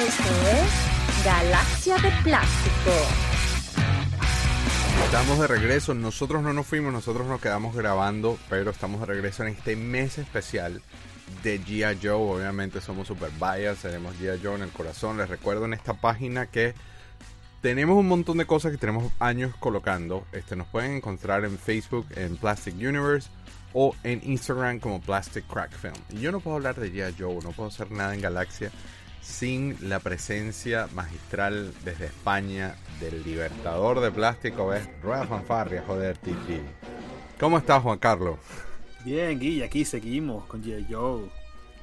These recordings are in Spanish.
Esto es Galaxia de Plástico. Estamos de regreso, nosotros no nos fuimos, nosotros nos quedamos grabando, pero estamos de regreso en este mes especial de G.I. Joe. Obviamente somos super bias, tenemos G.I. Joe en el corazón. Les recuerdo en esta página que tenemos un montón de cosas que tenemos años colocando. Este, nos pueden encontrar en Facebook en Plastic Universe o en Instagram como Plastic Crack Film. Y yo no puedo hablar de G.I. Joe, no puedo hacer nada en Galaxia sin la presencia magistral desde España del libertador de plástico, ¿ves? Rueda fanfarria, joder, Titi. ¿Cómo estás, Juan Carlos? Bien, Guilla, aquí seguimos con G.I. Joe.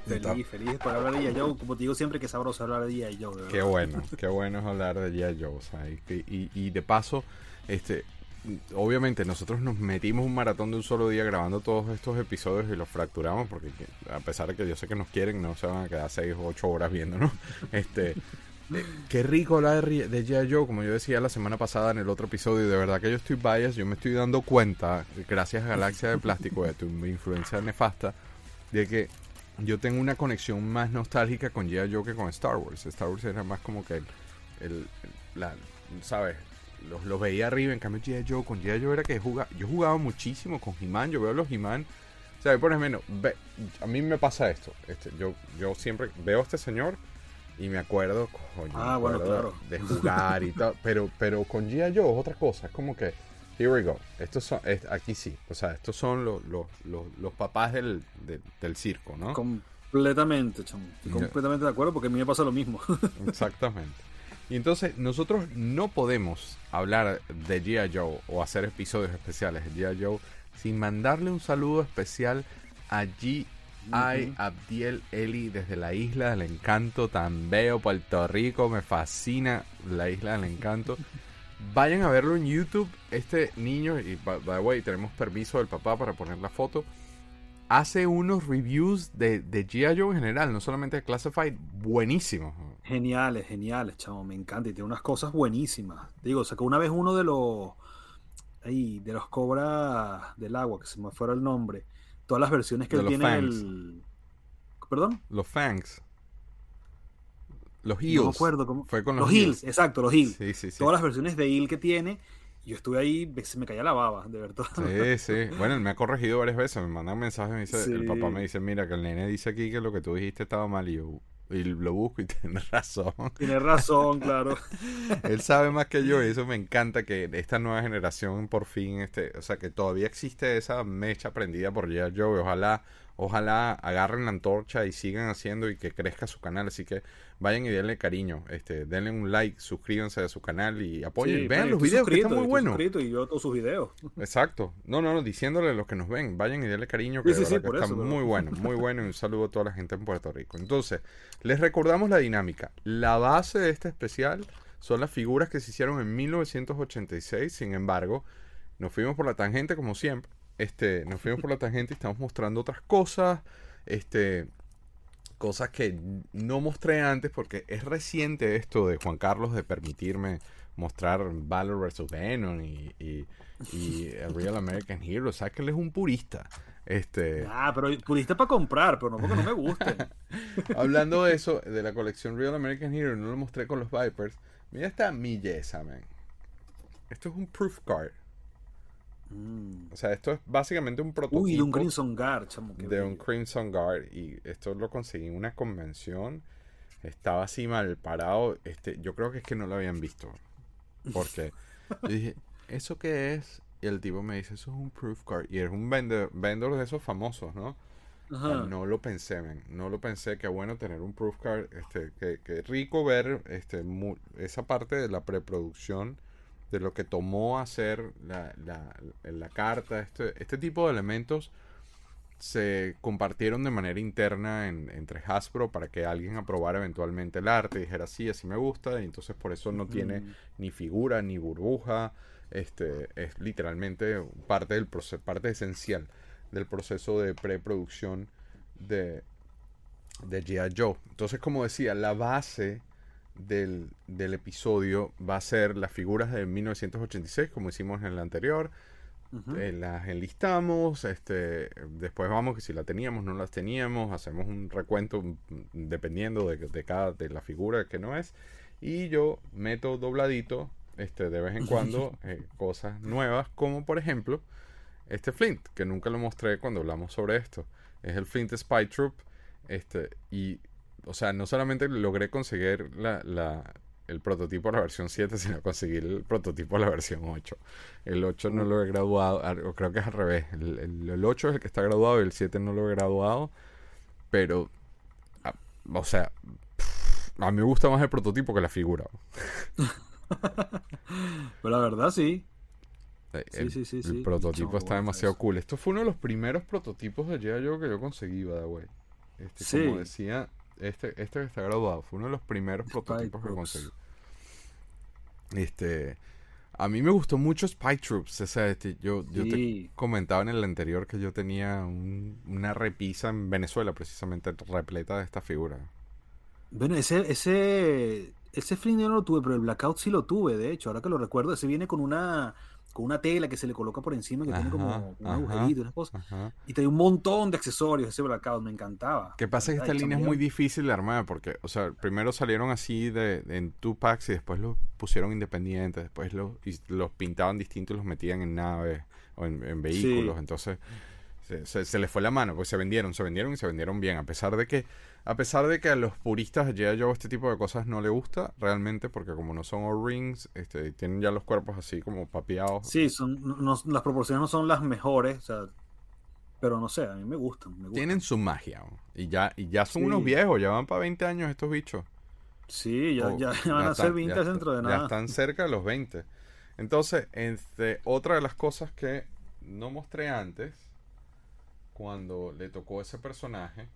Feliz, feliz por hablar de G.I. Joe. Como te digo siempre que es sabroso hablar de G.I. Joe. Qué bueno, qué bueno es hablar de G.I. Joe. O sea, y, y, de paso, este, obviamente nosotros nos metimos un maratón de un solo día grabando todos estos episodios y los fracturamos porque a pesar de que yo sé que nos quieren, no se van a quedar 6 o 8 horas viendo, ¿no? Este, eh, qué rico hablar de, de G.I. Joe, como yo decía la semana pasada en el otro episodio, de verdad que yo estoy bias, yo me estoy dando cuenta, gracias a Galaxia de Plástico, de tu influencia nefasta, de que yo tengo una conexión más nostálgica con G.I. Joe que con Star Wars. Star Wars era más como que el, la, ¿sabes? Los, veía arriba, en cambio G.I. Joe, con G.I. Joe era que jugaba, yo jugaba muchísimo con He-Man, yo veo los He-Man, ¿sabes? Por ejemplo, a mí me pasa esto, este, yo, yo siempre veo a este señor y me acuerdo, ah, bueno, claro. de jugar y tal, pero, pero con G.I. Joe es otra cosa, es como que Here we go. Estos son, aquí sí. O sea, estos son los, los, los, papás del, del, circo, ¿no? Completamente, chamo. completamente de acuerdo porque a mí me pasa lo mismo. Exactamente. Y entonces nosotros no podemos hablar de G.I. Joe o hacer episodios especiales de G.I. Joe sin mandarle un saludo especial a G.I. Abdiel Eli desde la isla del encanto, tan veo Puerto Rico, me fascina la isla del encanto. Vayan a verlo en YouTube. Este niño, y by the way, tenemos permiso del papá para poner la foto. Hace unos reviews de, de G.I. Joe en general, no solamente de Classified, buenísimos. Geniales, geniales, chavo, me encanta. Y tiene unas cosas buenísimas. Digo, sacó una vez uno de los. Ahí, de los cobras del agua, que se me fuera el nombre. Todas las versiones que él tiene. El... ¿Perdón? Los Fangs. Los Hills. No acuerdo cómo. Fue con los, Hills. exacto, los Hills. Sí, sí, sí. Todas las versiones de Hill que tiene. Yo estuve ahí, se me caía la baba, de verdad. Sí, sí. Bueno, él me ha corregido varias veces. Me manda un mensaje. Me dice, El papá me dice: Mira, que el nene dice aquí que lo que tú dijiste estaba mal. Y yo, y lo busco y tiene razón. Tiene razón, claro. Él sabe más que yo y eso me encanta que esta nueva generación por fin, este, o sea, que todavía existe esa mecha prendida por G.I. Joe. Ojalá ojalá agarren la antorcha y sigan haciendo y que crezca su canal. Así que vayan y denle cariño, este, denle un like, suscríbanse a su canal y apoyen. vean los videos que están muy buenos. Y yo todos sus videos. Exacto. No, no, no, diciéndole a los que nos ven, vayan y denle cariño, que, está muy bueno, muy bueno. Y un saludo a toda la gente en Puerto Rico. Entonces, les recordamos la dinámica. La base de este especial son las figuras que se hicieron en 1986. Sin embargo, nos fuimos por la tangente como siempre este, nos fuimos por la tangente y estamos mostrando otras cosas. Este, cosas que no mostré antes porque es reciente esto de Juan Carlos de permitirme mostrar Valor vs. Venom y, y, Real American Hero. O sea que él es un purista. Este... Ah, pero purista para comprar, pero no porque no me guste. Hablando de eso, de la colección Real American Hero, no lo mostré con los Vipers. Mira esta milleza, man. Esto es un proof card. Mm. O sea, esto es básicamente un prototipo. Uy, de un Crimson Guard, De un Crimson Guard. Y esto lo conseguí en una convención. Estaba así mal parado. Este, yo creo que es que no lo habían visto. Porque yo dije, ¿eso qué es? Y el tipo me dice, eso es un proof card. Y es un vendor, vendor de esos famosos, ¿no? No lo pensé. No lo pensé. Qué bueno tener un proof card. Este, que, que rico ver este, esa parte de la preproducción de lo que tomó hacer la, la, la carta, este, este tipo de elementos se compartieron de manera interna entre Hasbro para que alguien aprobara eventualmente el arte y dijera sí, así me gusta, y entonces por eso no tiene ni figura ni burbuja, este es literalmente parte del proceso, parte esencial del proceso de preproducción de, de G.I. Joe. Entonces, como decía, la base del, del, episodio va a ser las figuras de 1986, como hicimos en el anterior. eh, las enlistamos, este, después vamos que si la teníamos, no las teníamos, hacemos un recuento mm, dependiendo de, de cada de la figura que no es, y yo meto dobladito, este, de vez en cuando eh, cosas nuevas, como por ejemplo este Flint, que nunca lo mostré cuando hablamos sobre esto, es el Flint Spy Troop, este, y o sea, no solamente logré conseguir la, el prototipo de la versión 7, sino conseguir el prototipo de la versión 8. El 8 no lo he graduado, o creo que es al revés. El, 8 es el que está graduado y el 7 no lo he graduado. Pero, o sea, a mí me gusta más el prototipo que la figura. Pero la verdad sí. Eh, el, sí, sí, sí, el prototipo está demasiado cool. Esto fue uno de los primeros prototipos de G.I. Joe que yo conseguí, güey. Este, como decía, este, este que está graduado fue uno de los primeros prototipos que conseguí. Este, a mí me gustó mucho Spy Troops. este, yo, yo te comentaba en el anterior que yo tenía una repisa en Venezuela, precisamente repleta de esta figura. Bueno, ese, ese, ese yo no lo tuve, pero el Blackout sí lo tuve, de hecho. Ahora que lo recuerdo, ese viene con una con una tela que se le coloca por encima que tiene como un agujerito, una cosa. Y trae un montón de accesorios ese blackout, me encantaba. Que pasa que esta línea es muy difícil de armar porque, o sea, primero salieron así de, en two packs y después los pusieron independientes, después los, los pintaban distintos y los metían en naves o en, vehículos, entonces se, se, les fue la mano, pues se vendieron, se vendieron y se vendieron bien, a pesar de que a pesar de que a los puristas G.I. Joe este tipo de cosas no le gusta, realmente, porque como no son O-rings, este, tienen ya los cuerpos así como papeados. Sí, son, las proporciones no son las mejores, o sea, pero no sé, a mí me gustan. Tienen su magia, y ya, y ya son unos viejos, ya van para 20 años estos bichos. Sí, ya, ya, van a ser 20 dentro de nada. Ya están cerca de los 20. Entonces, este, otra de las cosas que no mostré antes, cuando le tocó ese personaje,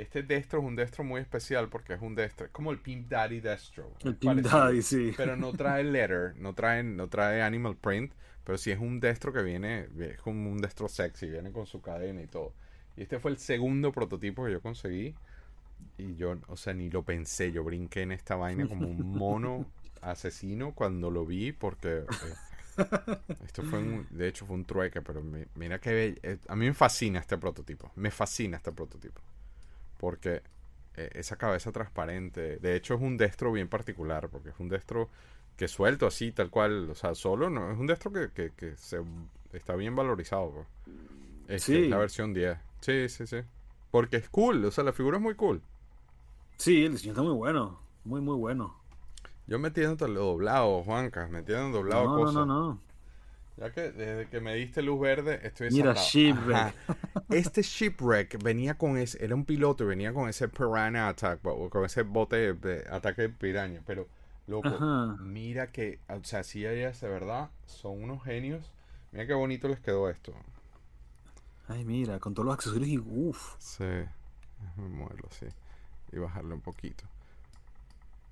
este Destro es un Destro muy especial porque es un Destro, es como el Pimp Daddy Destro. El Pimp Daddy, sí. Pero no trae letter, no trae, no trae animal print, pero sí es un Destro que viene, es como un Destro sexy, viene con su cadena y todo. Y este fue el segundo prototipo que yo conseguí. Y yo, o sea, ni lo pensé, yo brinqué en esta vaina como un mono asesino cuando lo vi porque... Eh, esto fue un, de hecho fue un trueque, pero mira que eh, a mí me fascina este prototipo, me fascina este prototipo porque eh, esa cabeza transparente, de hecho es un destro bien particular, porque es un destro que suelto así, tal cual, o sea, solo, no, es un destro que, que, se, está bien valorizado. Pues. Es, sí. la versión 10. Sí, sí, sí. Porque es cool, o sea, la figura es muy cool. Sí, el diseño está muy bueno, muy, muy bueno. Yo metiendo lo doblado, Juanca, metiendo doblado no, cosas. No, no, no. Ya que desde que me diste luz verde estoy Mira, Shipwreck. Este Shipwreck venía con ese, era un piloto y venía con ese Piranha Attack, con ese bote de ataque de piraña. Pero, loco, mira que, o sea, si ellas de verdad son unos genios. Mira qué bonito les quedó esto. Ay, mira, con todos los accesorios y uff. Sí, déjame moverlo así y bajarlo un poquito.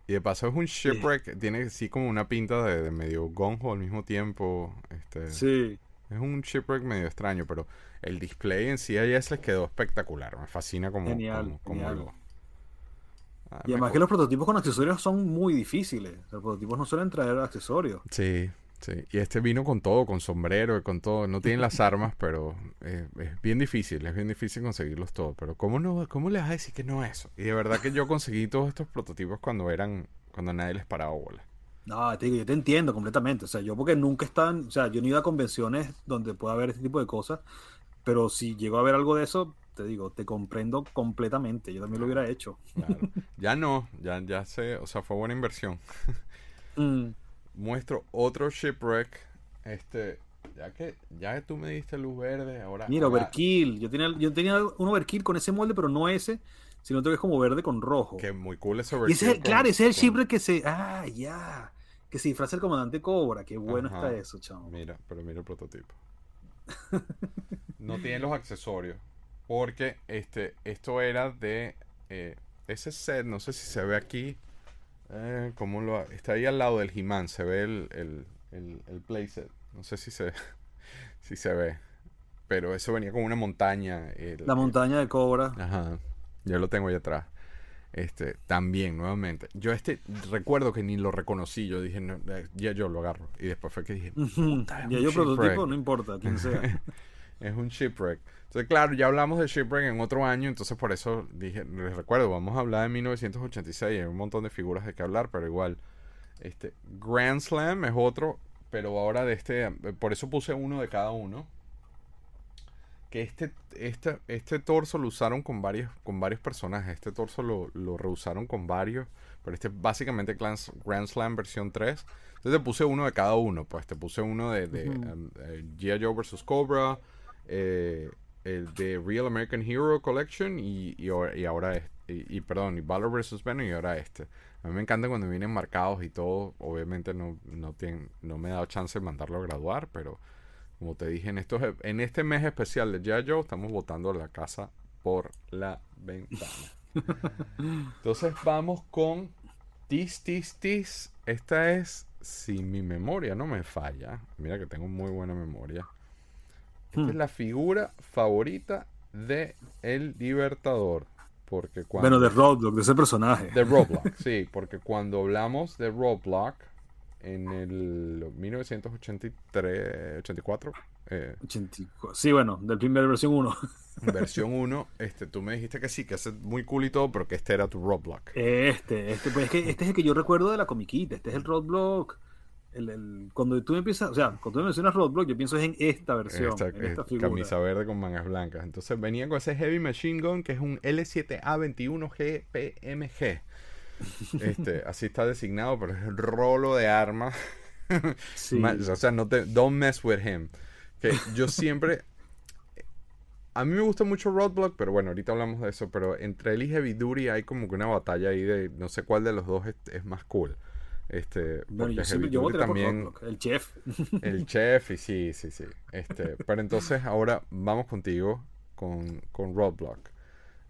Y de paso es un shipwreck, tiene así como una pinta de, medio gonjo al mismo tiempo. Este, sí. Es un shipwreck medio extraño, pero el display en sí a les quedó espectacular. Me fascina como, genial, como, ah, y además que los prototipos con accesorios son muy difíciles. Los prototipos no suelen traer accesorios. Sí, sí. Y este vino con todo, con sombrero, y con todo. No tienen las armas, pero eh, es bien difícil. Es bien difícil conseguirlos todos. Pero ¿cómo, no, ¿cómo les vas a decir que no es eso? Y de verdad que yo conseguí todos estos prototipos cuando eran cuando nadie les paraba bola. No, te yo te entiendo completamente. O sea, yo porque nunca están, o sea, yo no he ido a convenciones donde pueda haber este tipo de cosas, pero si llego a ver algo de eso, te digo, te comprendo completamente. Yo también lo hubiera hecho. Ya no, ya, ya sé, o sea, fue buena inversión. Mm. Muestro otro shipwreck. Este, ya que, ya que tú me diste luz verde, ahora. Mira, overkill. Yo tenía, yo tenía un overkill con ese molde, pero no ese, sino que es como verde con rojo. Que muy cool ese overkill. ese, claro, ese es el shipwreck que se. Ah, ya. Que se disfraza el comandante Cobra. Qué bueno está eso, chamo. Mira, pero mira el prototipo. no tiene los accesorios. Porque este, esto era de eh, ese set, no sé si se ve aquí. Eh, ¿cómo lo, está ahí al lado del He-Man, se ve el, el, el, playset. No sé si se, si se ve. Pero eso venía con una montaña. la montaña de cobra. Ajá. Ya lo tengo ahí atrás. Este, también, nuevamente. Yo este recuerdo que ni lo reconocí. Yo dije, no, eh, ya yo lo agarro. Y después fue que dije, puta, ya yo prototipo, no importa quién sea. es un shipwreck. Entonces, claro, ya hablamos de shipwreck en otro año, entonces por eso dije, les recuerdo, vamos a hablar de 1986, hay un montón de figuras de que hablar, pero igual, este, Grand Slam es otro, pero ahora de este, por eso puse uno de cada uno que este, este, este torso lo usaron con varios, con varios personajes. Este torso lo, lo reusaron con varios. Pero este básicamente Grand Slam versión 3. Entonces te puse uno de cada uno. Pues te puse uno de, de um, eh, G.I. Joe vs. Cobra. Eh, el de Real American Hero Collection. Y, y, ahora este. Y, perdón, y Valor vs. Venom y ahora este. A mí me encanta cuando vienen marcados y todo. Obviamente no, no, tienen, no me he dado chance de mandarlo a graduar, pero como te dije, en, estos, en este mes especial de Yayo, estamos botando la casa por la ventana. Entonces vamos con Tis Tis Tis. Esta es, si mi memoria no me falla, mira que tengo muy buena memoria. Esta es hmm. la figura favorita de El Libertador. Porque cuando, bueno, de Roblox, de ese personaje. De Roblox, sí, porque cuando hablamos de Roblox, en el 1983, 84. Eh, sí, bueno, del primer versión 1. versión 1, este, tú me dijiste que sí, que es muy cool y todo, pero que este era tu Roblox. Este, este, pues es que este es el que yo recuerdo de la comiquita, este es el Roblox. El, el, cuando tú empiezas, o sea, cuando tú mencionas Roblox, yo pienso en esta versión, esta, en esta figura. Camisa verde con mangas blancas. Entonces venía con ese Heavy Machine Gun que es un L7A21G PMG. Este, así está designado, pero es el rolo de armas. o sea, no te, don't mess with him. Que yo siempre. A mí me gusta mucho Roadblock, pero bueno, ahorita hablamos de eso. Pero entre él y Heavy Duty hay como que una batalla ahí de no sé cuál de los dos es, más cool. Este, bueno, yo, también. el chef. El chef, y sí, sí, sí. Este, pero entonces ahora vamos contigo con, con Roadblock.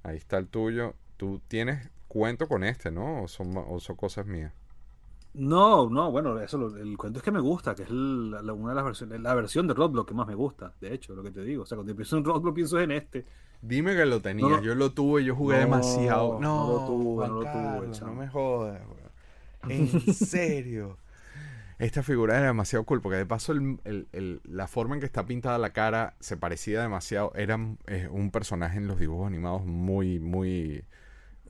Ahí está el tuyo. Tú tienes cuento con este, ¿no? O son, son cosas mías. No, no, bueno, eso el cuento es que me gusta, que es una de las versiones, la versión de Roblox que más me gusta, de hecho, lo que te digo. O sea, cuando pienso en Roblox pienso en este. Dime que lo tenías, yo lo tuve, yo jugué demasiado. No, no lo tuve, no lo tuve. no me jodas, En serio. Esta figura era demasiado cool, porque de paso la forma en que está pintada la cara se parecía demasiado. Era eh, un personaje en los dibujos animados muy, muy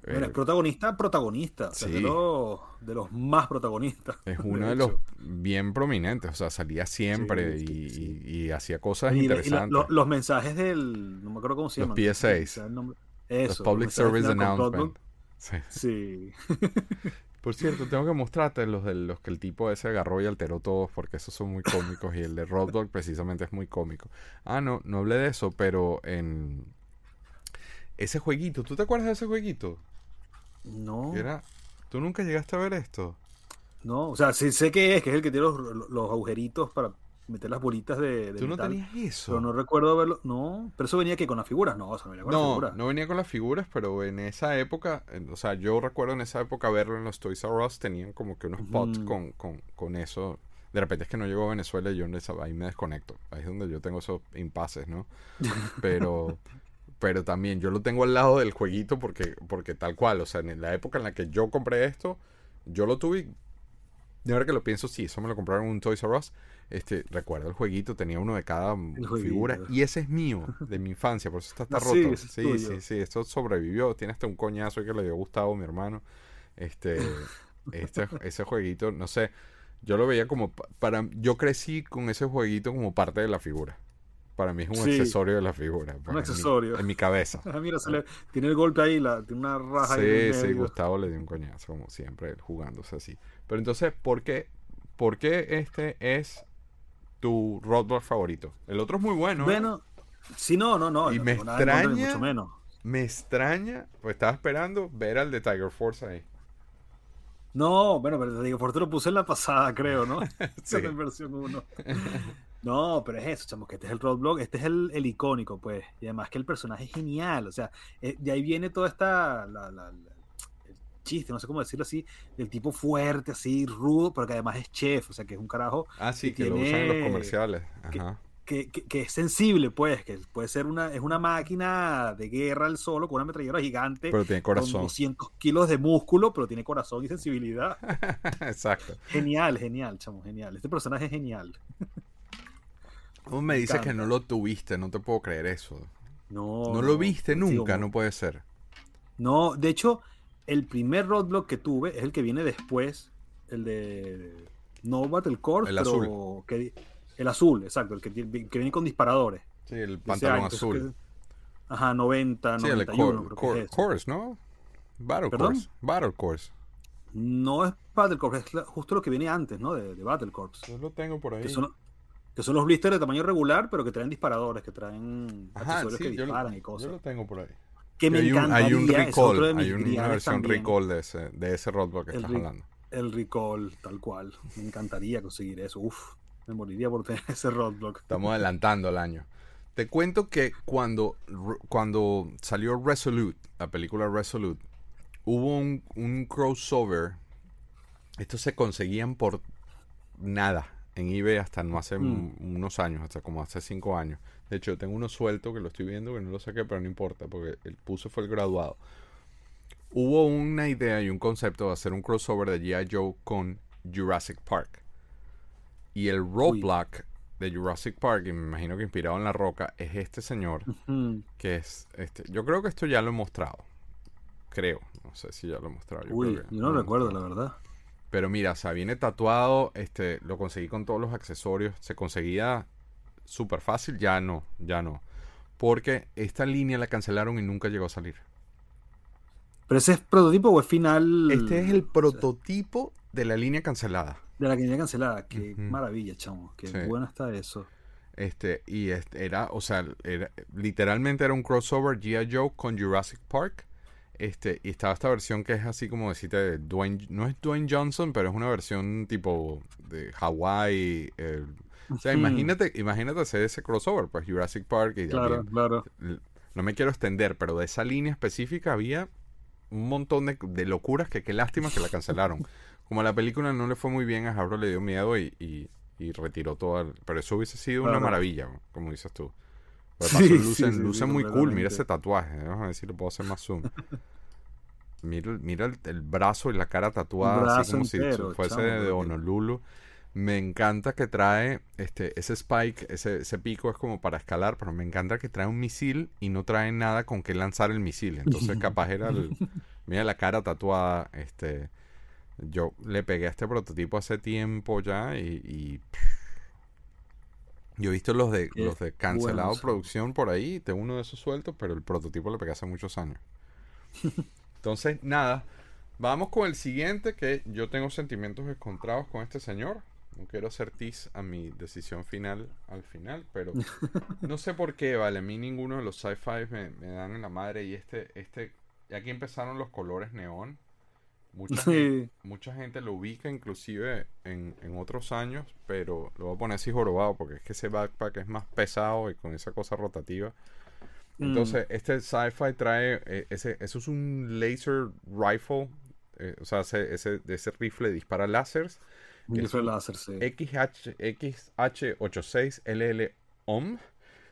es protagonista, protagonista. de, los, más protagonistas. Es uno de, los bien prominentes. O sea, salía siempre y, hacía cosas interesantes. los mensajes del. No me acuerdo cómo se llama. Los PSAs. los Public Service Announcement. Sí. Por cierto, tengo que mostrarte los de los que el tipo ese agarró y alteró todos porque esos son muy cómicos y el de Rob precisamente es muy cómico. Ah, no, no hablé de eso, pero en ese jueguito, ¿tú te acuerdas de ese jueguito? No. Era, ¿Tú nunca llegaste a ver esto? No, o sea, sí sé que es, que es el que tiene los, agujeritos para meter las bolitas de, ¿Tú no tenías eso? Pero no recuerdo verlo. No, pero eso venía que con las figuras, no, o sea, venía con no, las figuras. No, venía con las figuras, pero en esa época, o sea, yo recuerdo en esa época verlo en los Toys R Us, tenían como que unos pots con, con, con, eso. De repente es que no llegó a Venezuela y yo ahí me desconecto. Ahí es donde yo tengo esos impases, ¿no? Pero pero también yo lo tengo al lado del jueguito porque, porque tal cual, o sea, en la época en la que yo compré esto, yo lo tuve. De ahora que lo pienso, sí, eso me lo compraron en un Toys R Us. Este, recuerdo el jueguito, tenía uno de cada figura. Y ese es mío, de mi infancia, por eso está, está roto. Sí, sí, sí, esto sobrevivió. Tiene hasta un coñazo que le dio Gustavo, mi hermano. Este, este, ese jueguito, no sé. Yo lo veía como para. Yo crecí con ese jueguito como parte de la figura. Para mí es un accesorio de la figura. Un accesorio. En mi cabeza. Mira, se le, tiene el golpe ahí, la, tiene una raja sí, ahí. Sí, sí, Gustavo le dio un coñazo, como siempre, jugándose así. Pero entonces, ¿por qué, por qué este es tu Roadblock favorito? El otro es muy bueno. ¿eh? Bueno, sí, no, no, no. Y me extraña, mucho menos. me extraña, pues estaba esperando ver al de Tiger Force ahí. No, bueno, pero Tiger Force lo puse en la pasada, creo, ¿no? sí. en versión 1. No, pero es eso, chamo, que este es el roadblock, este es el, el, icónico, pues. Y además que el personaje es genial, o sea, eh, de ahí viene toda esta, la, chiste, no sé cómo decirlo así, del tipo fuerte, así, rudo, pero que además es chef, o sea, que es un carajo. Ah, sí, que, lo usan en los comerciales. Ajá. que, que, es sensible, pues, que puede ser una, es una máquina de guerra al solo con una metralleta gigante. Pero tiene corazón. Con 200 kilos de músculo, pero tiene corazón y sensibilidad. Exacto. Genial, genial, chamo, genial. Este personaje es genial. ¿Cómo me dices que no lo tuviste? No te puedo creer eso. No. No lo viste nunca, no puede ser. No, de hecho, el primer roadblock que tuve es el que viene después, el de no Battle Core, el pero azul. Que, el azul, exacto, el que, que viene con disparadores. Sí, el pantalón azul. ajá, 90, sí, 91, el core, es Course, ¿no? Battle Course. Battle Course. No es Battle Corps, es justo lo que viene antes, ¿no? De, de Battle Corps. Yo lo tengo por ahí. Que son, que son los blisters de tamaño regular, pero que traen disparadores, que traen accesorios que disparan y cosas. Yo lo tengo por ahí. Que me hay, un, hay un recall, hay una versión recall de ese, de ese roadblock que estás hablando. El recall, tal cual. Me encantaría conseguir eso. Uf, me moriría por tener ese roadblock. Estamos adelantando el año. Te cuento que cuando, cuando salió Resolute, la película Resolute, hubo un, un crossover. Estos se conseguían por nada en eBay hasta no hace mm. unos años, hasta como hace cinco años. De hecho, tengo uno suelto que lo estoy viendo, que no lo saqué, pero no importa, porque el puse fue el graduado. Hubo una idea y un concepto de hacer un crossover de G.I. Joe con Jurassic Park. Y el roadblock de Jurassic Park, y me imagino que inspirado en La Roca, es este señor, que es este. Yo creo que esto ya lo he mostrado. Creo, no sé si ya lo he mostrado. Yo Uy, yo no, recuerdo, la verdad. Pero mira, o sea, viene tatuado, este, lo conseguí con todos los accesorios, se conseguía súper fácil, ya no, ya no. Porque esta línea la cancelaron y nunca llegó a salir. ¿Pero ese es prototipo o es final? Este es el prototipo de la línea cancelada. De la línea cancelada, qué maravilla, chamo, qué bueno está eso. Este, y este, era, o sea, era, literalmente era un crossover G.I. Joe con Jurassic Park este, y estaba esta versión que es así como decirte Dwayne, no es Dwayne Johnson, pero es una versión tipo de Hawaii. o sea, imagínate, imagínate hacer ese crossover, pues Jurassic Park y Claro, claro. No me quiero extender, pero de esa línea específica había un montón de, de locuras que qué lástima que la cancelaron. Como la película no le fue muy bien, a Jabro le dio miedo y, y, retiró todo. pero eso hubiese sido una maravilla, como dices tú. Luce luce muy cool. Mira ese tatuaje. Vamos a ver si lo puedo hacer más zoom. mira, mira el, brazo y la cara tatuada, así como si fuese de Honolulu. Me encanta que trae este ese spike, ese, ese pico es como para escalar, pero me encanta que trae un misil y no trae nada con que lanzar el misil. Entonces capaz era el... Mira la cara tatuada, este... Yo le pegué a este prototipo hace tiempo ya y yo he visto los de, los de cancelado producción por ahí, tengo uno de esos sueltos, pero el prototipo lo pegué hace muchos años. Entonces, nada, vamos con el siguiente, que yo tengo sentimientos encontrados con este señor. No quiero tis a mi decisión final al final, pero no sé por qué, vale, a mí ninguno de los sci-fi me, me, dan en la madre y este, este, aquí empezaron los colores neón. Mucha, gente, lo ubica inclusive en, otros años, pero lo voy a poner así jorobado porque es que ese backpack es más pesado y con esa cosa rotativa. Entonces, mm. este sci-fi trae, eh, ese, eso es un laser rifle, eh, o sea, ese, ese, ese rifle dispara láseres. Rifle láser, sí. XH, XH86LL OM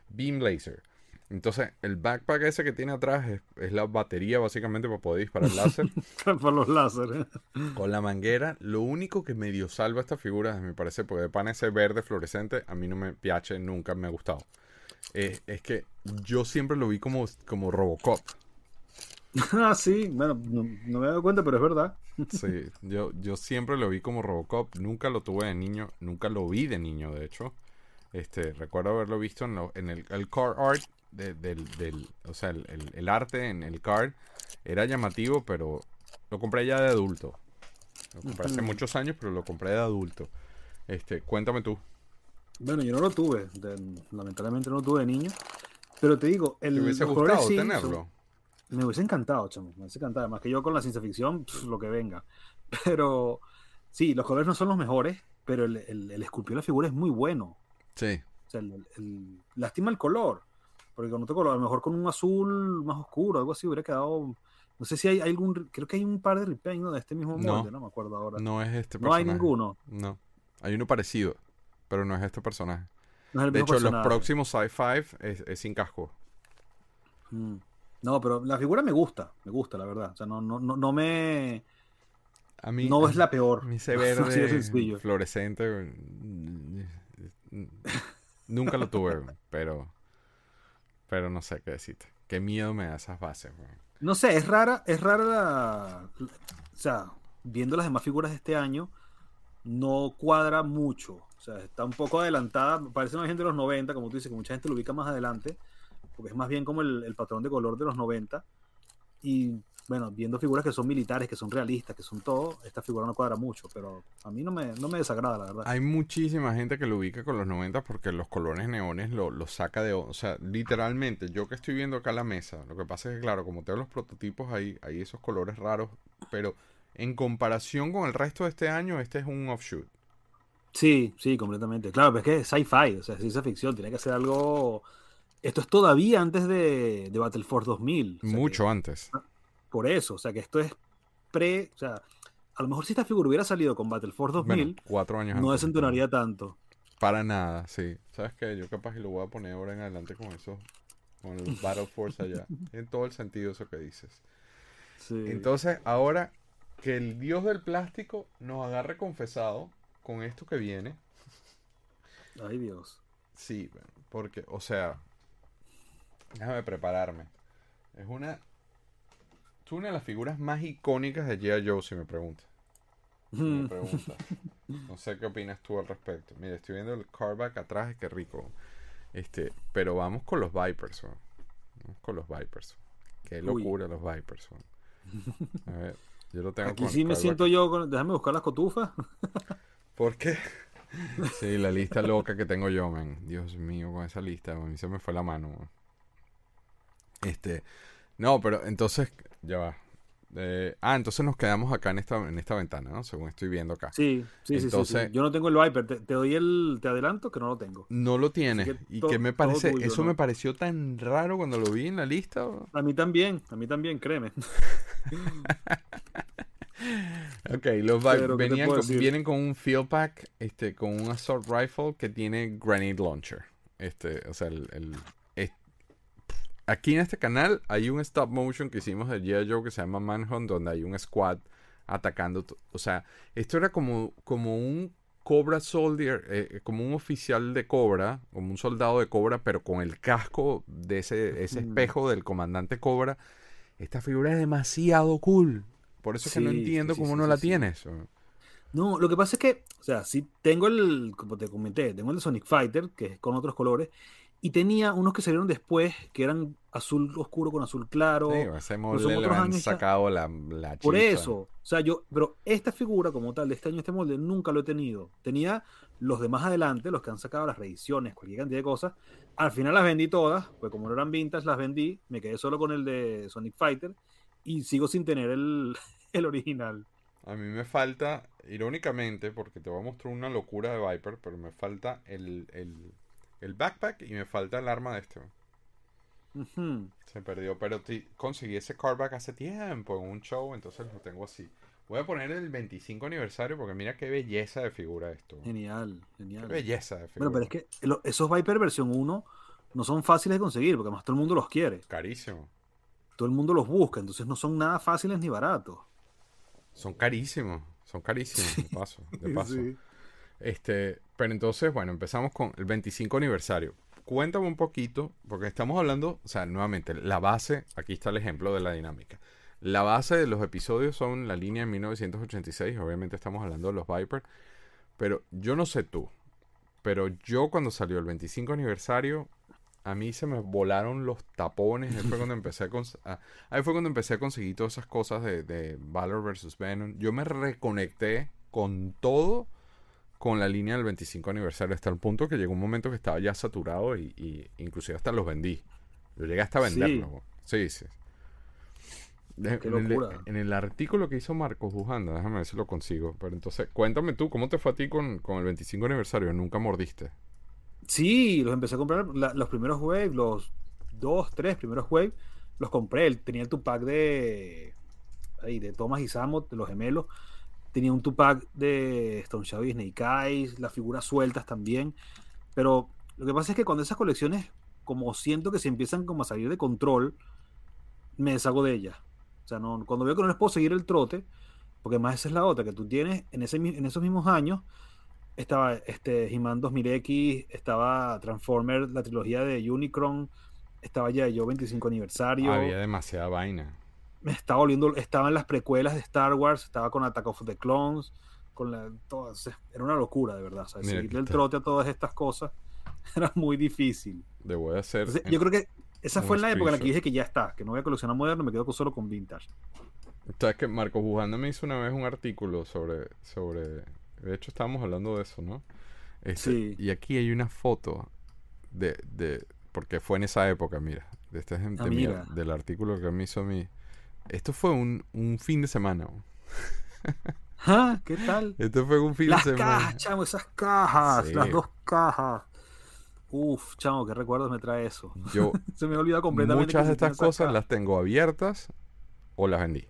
Beam Laser. Entonces, el backpack ese que tiene atrás es, la batería básicamente para poder disparar láser. para los láseres. Con la manguera, lo único que medio salva esta figura, me parece, porque de pan ese verde fluorescente, a mí no me piache, nunca me ha gustado. Eh, es que yo siempre lo vi como, como Robocop. ah, sí, bueno, no, me he dado cuenta, pero es verdad. sí, yo, yo siempre lo vi como Robocop, nunca lo tuve de niño, nunca lo vi de niño, de hecho. Este, recuerdo haberlo visto en, en el, el car art del, o sea, el, arte en el card era llamativo, pero lo compré ya de adulto. Lo compré hace muchos años, pero lo compré de adulto. Este, cuéntame tú. Bueno, yo no lo tuve, lamentablemente no lo tuve de niño. Pero te digo, el ¿Te hubiese gustado tenerlo? Me hubiese encantado, chamo. Me hubiese encantado. Más que yo con la ciencia ficción, lo que venga. Pero sí, los colores no son los mejores, pero el, el, el esculpido de la figura es muy bueno. Sí. O sea, lastima el color. Porque con otro color, a lo mejor con un azul más oscuro, algo así, hubiera quedado. No sé si hay, algún. Creo que hay un par de repaint de este mismo molde, no, me acuerdo ahora. No es este personaje. No hay ninguno. No. Hay uno parecido, pero no es este personaje. de hecho, los próximos sci-fi es, sin casco. Mm. No, pero la figura me gusta, me gusta, la verdad. O sea, no, no, no, me. A mí, no es la peor. Mi verde, fluorescente. Nunca lo tuve, pero. Pero no sé qué decirte. Qué miedo me da esas bases, No sé, es rara, es rara la. O sea, viendo las demás figuras de este año, no cuadra mucho. O sea, está un poco adelantada. Parece una gente de los 90, como tú dices, que mucha gente lo ubica más adelante porque es más bien como el, patrón de color de los 90. Y bueno, viendo figuras que son militares, que son realistas, que son todo, esta figura no cuadra mucho, pero a mí no me, no me desagrada, la verdad. Hay muchísima gente que lo ubica con los 90 porque los colores neones lo, saca de... O sea, literalmente, yo que estoy viendo acá la mesa, lo que pasa es que, claro, como tengo los prototipos, hay, hay esos colores raros, pero en comparación con el resto de este año, este es un offshoot. Sí, sí, completamente. Claro, pero es que es sci-fi, o sea, es ciencia ficción, tiene que ser algo esto es todavía antes de, de Battlefield 2000. Mucho antes. Por eso, o sea que esto es pre. O sea, a lo mejor si esta figura hubiera salido con Battlefield 2000, cuatro años no desentonaría tanto. Para nada, sí. ¿Sabes qué? Yo capaz que lo voy a poner ahora en adelante con eso. Con el Battle Force allá. en todo el sentido eso que dices. Sí. Entonces, ahora que el dios del plástico nos agarre confesado con esto que viene. Ay, Dios. Sí, porque, o sea, Déjame prepararme. Es una. Es una de las figuras más icónicas de G.I. Joe, si me preguntas. me preguntas. No sé qué opinas tú al respecto. Mira, estoy viendo el cardback atrás, qué rico. Este, pero vamos con los Vipers, Vamos con los Vipers. Qué locura los Vipers, A ver, yo lo tengo Aquí sí me siento yo Déjame buscar las cotufas. ¿Por qué? Sí, la lista loca que tengo yo, man. Dios mío, con esa lista, a mí se me fue la mano, este, no, pero entonces, ya va. Eh, ah, entonces nos quedamos acá en esta, en esta ventana, ¿no? Según estoy viendo acá. Sí, sí, sí, sí, Yo no tengo el Viper. Te, doy el, te adelanto que no lo tengo. No lo tienes. y que me parece, eso me pareció tan raro cuando lo vi en la lista. A mí también, a mí también, créeme. ok, los Viper venían vienen con un field pack, este, con un assault rifle que tiene grenade launcher. Este, o sea, el Aquí en este canal hay un stop motion que hicimos de G.I. Joe que se llama Manhunt, donde hay un squad atacando. O sea, esto era como, como un Cobra Soldier, eh, como un oficial de Cobra, como un soldado de Cobra, pero con el casco de ese, ese espejo del comandante Cobra. Esta figura es demasiado cool. Por eso es que no entiendo cómo no la tienes. No, lo que pasa es que, o sea, sí tengo el, como te comenté, tengo el Sonic Fighter, que es con otros colores, y tenía unos que salieron después, que eran azul oscuro con azul claro. Sí, ese molde han sacado la, la Por eso. O sea, yo, pero esta figura como tal de este año, este molde, nunca lo he tenido. Tenía los de más adelante, los que han sacado las reediciones, cualquier cantidad de cosas. Al final las vendí todas, pues como no eran vintage, las vendí. Me quedé solo con el de Sonic Fighter y sigo sin tener el, el original. A mí me falta, irónicamente, porque te voy a mostrar una locura de Viper, pero me falta el, el el backpack y me falta el arma de este. Se perdió, pero conseguí ese cardback hace tiempo en un show, entonces lo tengo así. Voy a poner el 25 aniversario porque mira qué belleza de figura esto. Genial, genial. Qué belleza de figura. Bueno, pero es que esos Viper versión 1 no son fáciles de conseguir porque además todo el mundo los quiere. Carísimo. Todo el mundo los busca, entonces no son nada fáciles ni baratos. Son carísimos, son carísimos, de paso. De paso. Este, pero entonces, bueno, empezamos con el 25 aniversario. Cuéntame un poquito, porque estamos hablando, o sea, nuevamente, la base, aquí está el ejemplo de la dinámica. La base de los episodios son la línea de 1986, obviamente estamos hablando de los Viper, pero yo no sé tú, pero yo cuando salió el 25 aniversario, a mí se me volaron los tapones. Ahí fue cuando empecé a, ahí fue cuando empecé a conseguir todas esas cosas de, de Valor versus Venom. Yo me reconecté con todo con la línea del 25 aniversario hasta el punto que llegó un momento que estaba ya saturado y, inclusive hasta los vendí. Yo llegué hasta a venderlos. Sí, sí. en, El, artículo que hizo Marcos Bujanda, déjame ver si lo consigo. Pero entonces, cuéntame tú, ¿cómo te fue a ti con, el 25 aniversario? ¿Nunca mordiste? Sí, los empecé a comprar. los primeros waves, los dos, tres primeros waves, los compré. Tenía el Tupac de, ahí, de Thomas y Samot, de los gemelos Tenía un Tupac de Stone Shadow y Snake Eyes, las figuras sueltas también. Pero Lo que pasa es que cuando esas colecciones, como siento que se empiezan como a salir de control, me deshago de ellas. O sea, no, cuando veo que no les puedo seguir el trote, porque más esa es la otra, que tú tienes en, ese, en esos mismos años, estaba este He-Man 2000X, estaba Transformer, la trilogía de Unicron, estaba ya yo 25 aniversario. Había demasiada vaina. Me estaba volviendo, estaban las precuelas de Star Wars, estaba con Attack of the Clones, con la, todas, era una locura de verdad. seguirle el trote a todas estas cosas era muy difícil. Debo de hacer. yo creo que esa fue en la época en la que dije que ya está, que no voy a coleccionar moderno, me quedo solo con vintage. Sabes que Marco Bujanda me hizo una vez un artículo sobre, sobre, de hecho estábamos hablando de eso, ¿no? Este, sí. Y aquí hay una foto de, de, porque fue en esa época, mira, de esta gente, ah, mira. del artículo que me hizo a mí. Esto fue un, un fin de semana. ¿Ah? ¿Qué tal? Esto fue un fin de semana. Las cajas, chamo, esas cajas, las dos cajas. Uf, chamo, qué recuerdos me trae eso. Yo, Se me olvida completamente. Muchas de estas cosas las tengo abiertas o las vendí.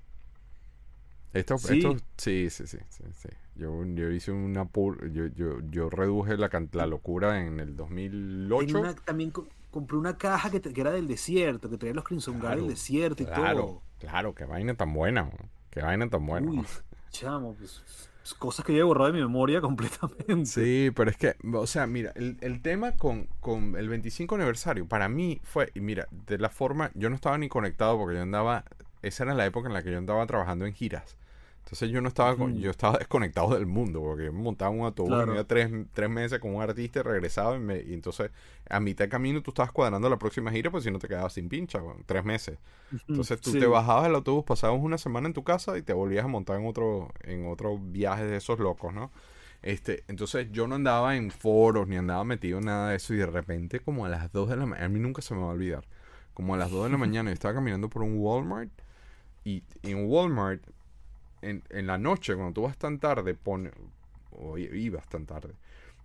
Esto, ¿Sí? Esto, sí, sí, sí, sí, Yo, yo hice una yo, yo, yo reduje la, la locura en el 2008. también compré una caja que, que, era del desierto, que traía los Crimson claro, del desierto y todo. Claro, qué vaina tan buena, qué vaina tan buena. Uy, chamo, pues, pues, cosas que yo he borrado de mi memoria completamente. Sí, pero es que, o sea, mira, el, el tema con, con el 25 aniversario, para mí fue, y mira, de la forma, yo no estaba ni conectado porque yo andaba, esa era la época en la que yo andaba trabajando en giras. Entonces yo no estaba, yo estaba desconectado del mundo, porque yo me montaba un autobús, me iba tres, tres, meses con un artista y regresaba, y, me, y, entonces a mitad de camino tú estabas cuadrando la próxima gira, pues si no te quedabas sin pincha, tres meses. Entonces tú te bajabas del autobús, pasabas una semana en tu casa y te volvías a montar en otro, en otro viaje de esos locos, ¿no? Este, entonces yo no andaba en foros, ni andaba metido en nada de eso, y de repente como a las 2 de la mañana, a mí nunca se me va a olvidar, como a las 2 de la mañana yo estaba caminando por un Walmart, y en Walmart en, en, la noche, cuando tú vas tan tarde, pone, o ibas tan tarde,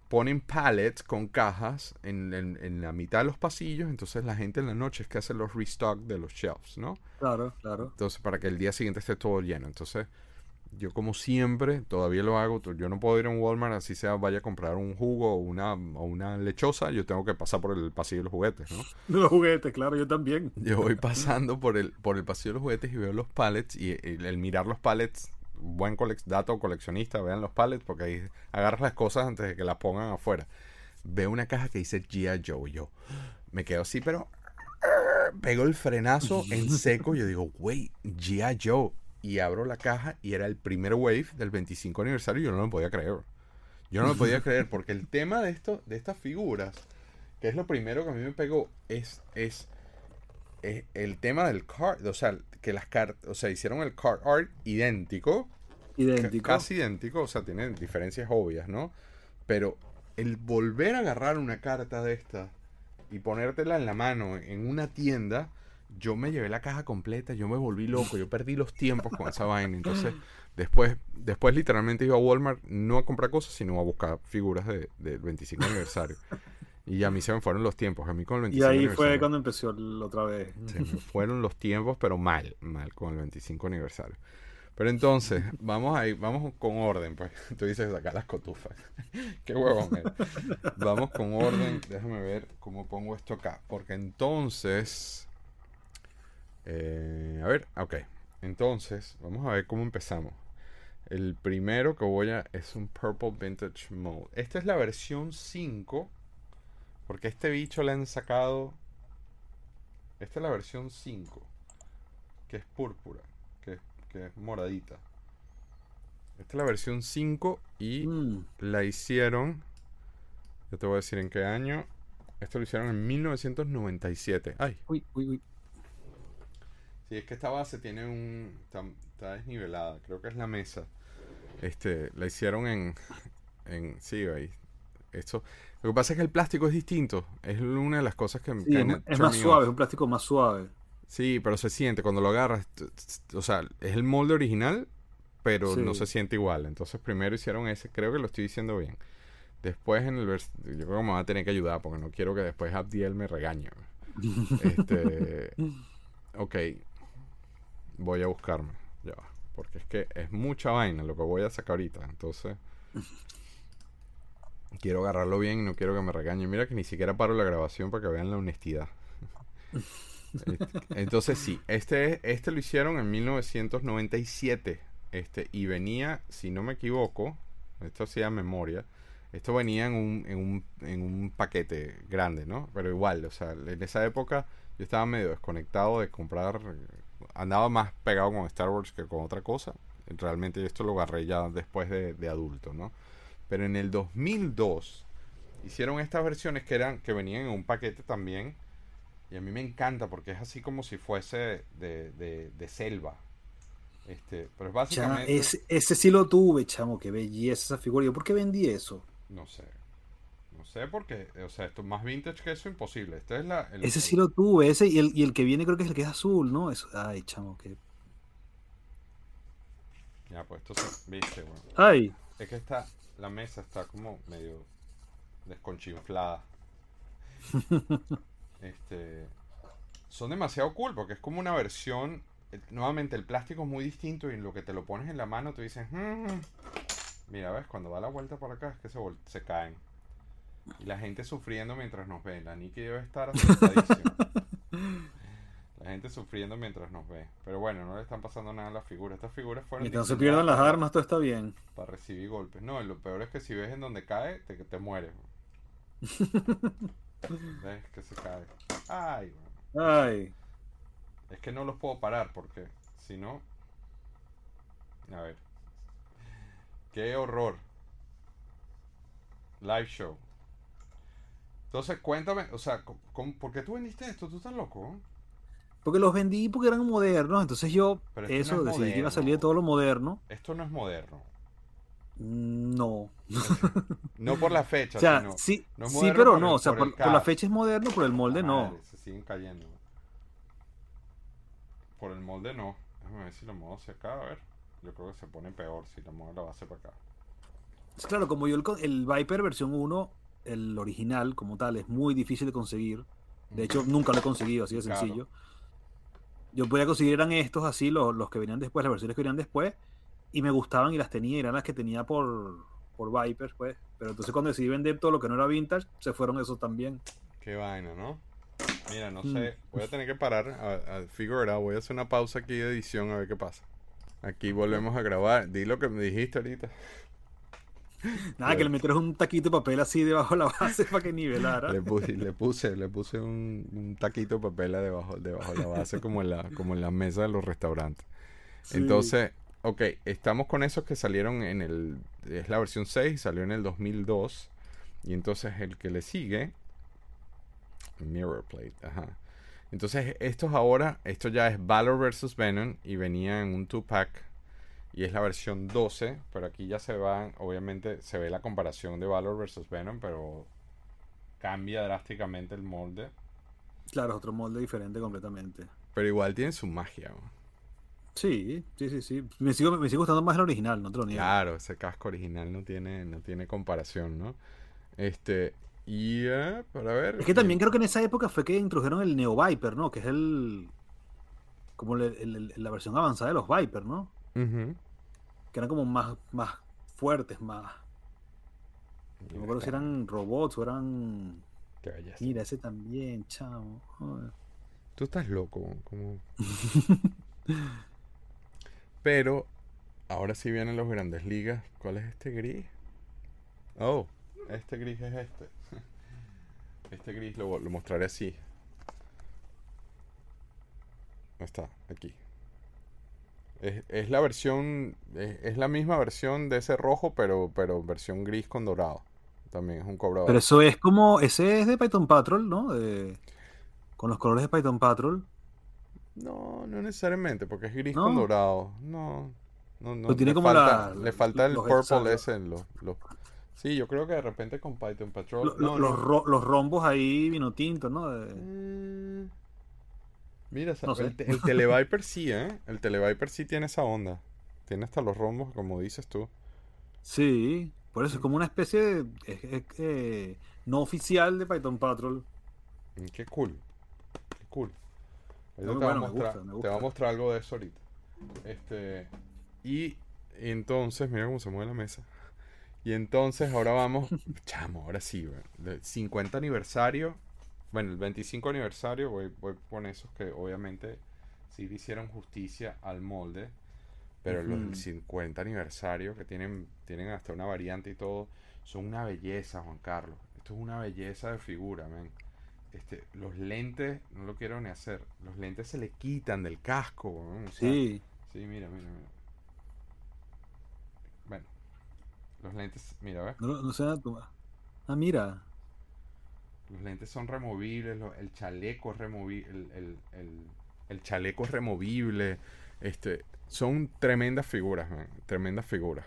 ponen pallets con cajas en, en, en, la mitad de los pasillos, entonces la gente en la noche es que hace los restock de los shelves, ¿no? Claro, claro. Entonces, para que el día siguiente esté todo lleno. Entonces, yo como siempre, todavía lo hago, yo no puedo ir a un Walmart así sea, vaya a comprar un jugo o una, o una lechosa, yo tengo que pasar por el pasillo de los juguetes, ¿no? De los juguetes, claro, yo también. Yo voy pasando por el, por el pasillo de los juguetes y veo los pallets y el, mirar los pallets, buen dato coleccionista, vean los pallets porque ahí agarras las cosas antes de que las pongan afuera. Veo una caja que dice G.I. Joe yo me quedo así, pero pego el frenazo en seco y yo digo, wey, G.I. Joe y abro la caja y era el primer wave del 25 aniversario y yo no lo podía creer. Yo no lo podía creer porque el tema de esto, de estas figuras, que es lo primero que a mí me pegó, es, es, el tema del card, o sea, que las cartas, o sea, hicieron el card art idéntico. Idéntico. Casi idéntico, o sea, tienen diferencias obvias, ¿no? Pero el volver a agarrar una carta de esta y ponértela en la mano en una tienda, yo me llevé la caja completa, yo me volví loco, yo perdí los tiempos con esa vaina. Entonces, después, después literalmente iba a Walmart no a comprar cosas, sino a buscar figuras del de 25 aniversario. Y a mí se me fueron los tiempos, a mí con el 25 Y ahí fue cuando empezó otra vez. Se me fueron los tiempos, pero mal, mal con el 25 aniversario. Pero entonces, vamos ahí, vamos con orden, pues. Tú dices sacar las cotufas. Qué huevón. Eh. Vamos con orden. Déjame ver cómo pongo esto acá. Porque entonces, eh, a ver, ok. Entonces, vamos a ver cómo empezamos. El primero que voy a es un Purple Vintage Mode. Esta es la versión 5. Porque este bicho le han sacado. Esta es la versión 5. Que es púrpura. Que, que, es moradita. Esta es la versión 5 y mm. la hicieron. Ya te voy a decir en qué año. Esto lo hicieron en 1997. Ay. Uy, uy, uy. Sí, es que esta base tiene un. Está, desnivelada, creo que es la mesa. Este, la hicieron en. en sí, ahí. Esto, lo que pasa es que el plástico es distinto. Es una de las cosas que. Sí, es, más suave, es un plástico más suave. Sí, pero se siente cuando lo agarras. O sea, es el molde original, pero no se siente igual. Entonces, primero hicieron ese. Creo que lo estoy diciendo bien. Después, en el. Yo creo que me va a tener que ayudar porque no quiero que después Abdiel me regañe. este. Ok, voy a buscarme. Ya Porque es que es mucha vaina lo que voy a sacar ahorita. Entonces. Quiero agarrarlo bien y no quiero que me regañen. Mira que ni siquiera paro la grabación para que vean la honestidad. Entonces sí, este, este lo hicieron en 1997. Este, y venía, si no me equivoco, esto hacía memoria, esto venía en un, en, un, en un paquete grande, ¿no? Pero igual, o sea, en esa época yo estaba medio desconectado de comprar, andaba más pegado con Star Wars que con otra cosa. Realmente esto lo agarré ya después de, de adulto, ¿no? Pero en el 2002 hicieron estas versiones que eran que venían en un paquete también y a mí me encanta porque es así como si fuese de, de, selva. Este, pero es básicamente... ese, ese, sí lo tuve, chamo, que belleza esa figura. ¿Yo por qué vendí eso? No sé. No sé por qué. O sea, esto más vintage que eso, imposible. Este es la, ese sí lo tuve, ese y el, y el que viene creo que es el que es azul, ¿no? Eso, ay, chamo, que... Ya, pues esto se... Viste, bueno. Ay. Es que está... La mesa está como medio desconchinflada. Este, son demasiado cool porque es como una versión. Nuevamente, el plástico es muy distinto y en lo que te lo pones en la mano, tú dices, mm". mira, ves, cuando da la vuelta por acá es que se, se caen. Y la gente sufriendo mientras nos ve. La Nikki debe estar asustadísima. la gente sufriendo mientras nos ve. Pero bueno, no le están pasando nada a las figuras. Estas figuras fueron. Mientras no se pierdan las armas, todo está bien. Para recibir golpes. No, lo peor es que si ves en donde cae, te, te mueres. ¿Ves que se cae? Ay, Ay. Es que no los puedo parar porque si no. A ver. Qué horror. Live show. Entonces, cuéntame, o sea, ¿por qué tú vendiste esto? ¿Tú estás loco? Porque los vendí porque eran modernos, entonces yo, eso, decidí que iba a salir de todo lo moderno. Esto no es moderno. No. No por la fecha. O sea, sí, sí, pero no. o sea, por, la fecha es moderno, por el molde no. Se siguen cayendo. Por el molde no. Déjame ver si lo muevo hacia acá. A ver. Yo creo que se pone peor si lo muevo la base para acá. Claro, como yo el, el Viper versión 1, el original como tal, es muy difícil de conseguir. De hecho, nunca lo he conseguido, así de sencillo. Yo podía conseguir eran estos así, los, los que venían después, las versiones que venían después y me gustaban y las tenía, eran las que tenía por, por Viper, pues. Pero entonces cuando decidí vender todo lo que no era vintage, se fueron esos también. Qué vaina, ¿no? Mira, no sé, mm. voy a tener que parar a, figure it out. Voy a hacer una pausa aquí de edición a ver qué pasa. Aquí volvemos a grabar. Di lo que me dijiste ahorita. Nada, que le metieras un taquito de papel así debajo de la base para que nivelara. Le puse, le puse, le puse un, taquito de papel debajo, debajo de la base como en la, como en la mesa de los restaurantes. Entonces, Ok, estamos con esos que salieron en el... Es la versión 6, salió en el 2002. Y entonces el que le sigue... Mirror Plate, ajá. Entonces estos ahora, esto ya es Valor vs. Venom y venía en un 2-pack. Y es la versión 12, pero aquí ya se va, obviamente se ve la comparación de Valor vs. Venom, pero cambia drásticamente el molde. Claro, es otro molde diferente completamente. Pero igual tiene su magia. Sí, sí, sí, sí. Me sigo, me sigue gustando más el original, no te Claro, ese casco original no tiene, no tiene comparación, ¿no? Este, y eh, para ver. Es que también creo que en esa época fue que introdujeron el Neo Viper, ¿no? Que es el. como la versión avanzada de los Viper, ¿no? Que eran como más, más fuertes, más. No me acuerdo si eran robots o eran. Mira, ese también, chamo. Tú estás loco, como. Pero ahora sí vienen los grandes ligas. ¿Cuál es este gris? Oh, este gris es este. Este gris lo, mostraré así. Está, aquí. Es, la versión, es, la misma versión de ese rojo, pero, pero versión gris con dorado. También es un cobrador. Pero eso es como, ese es de Python Patrol, ¿no? De, con los colores de Python Patrol. No, no necesariamente, porque es gris con dorado. No, no, no. tiene le como falta, la, le falta el purple ese en los, Sí, yo creo que de repente con Python Patrol. los, los, rombos ahí vino tinto, ¿no? Mm. Mira, el, el Televiper sí, ¿eh? El Televiper sí tiene esa onda. Tiene hasta los rombos, como dices tú. Sí, por eso es como una especie de. Eh, no oficial de Python Patrol. Mm, qué cool. Qué cool te, va a mostrar, algo de eso ahorita. Este, y entonces, mira cómo se mueve la mesa. Y entonces ahora vamos, chamo, ahora sí, 50 aniversario, bueno, el 25 aniversario, voy, voy con esos que obviamente sí le hicieron justicia al molde, pero los del 50 aniversario, que tienen, tienen hasta una variante y todo, son una belleza, Juan Carlos. Esto es una belleza de figura, man. Este, los lentes, no lo quiero ni hacer, los lentes se le quitan del casco. sí. Sí, mira, mira, mira. Bueno, los lentes, mira, ¿ves? No, no sé Ah, mira. Los lentes son removibles, el chaleco es removible, el, el, chaleco es removible. Este, son tremendas figuras, man, tremendas figuras.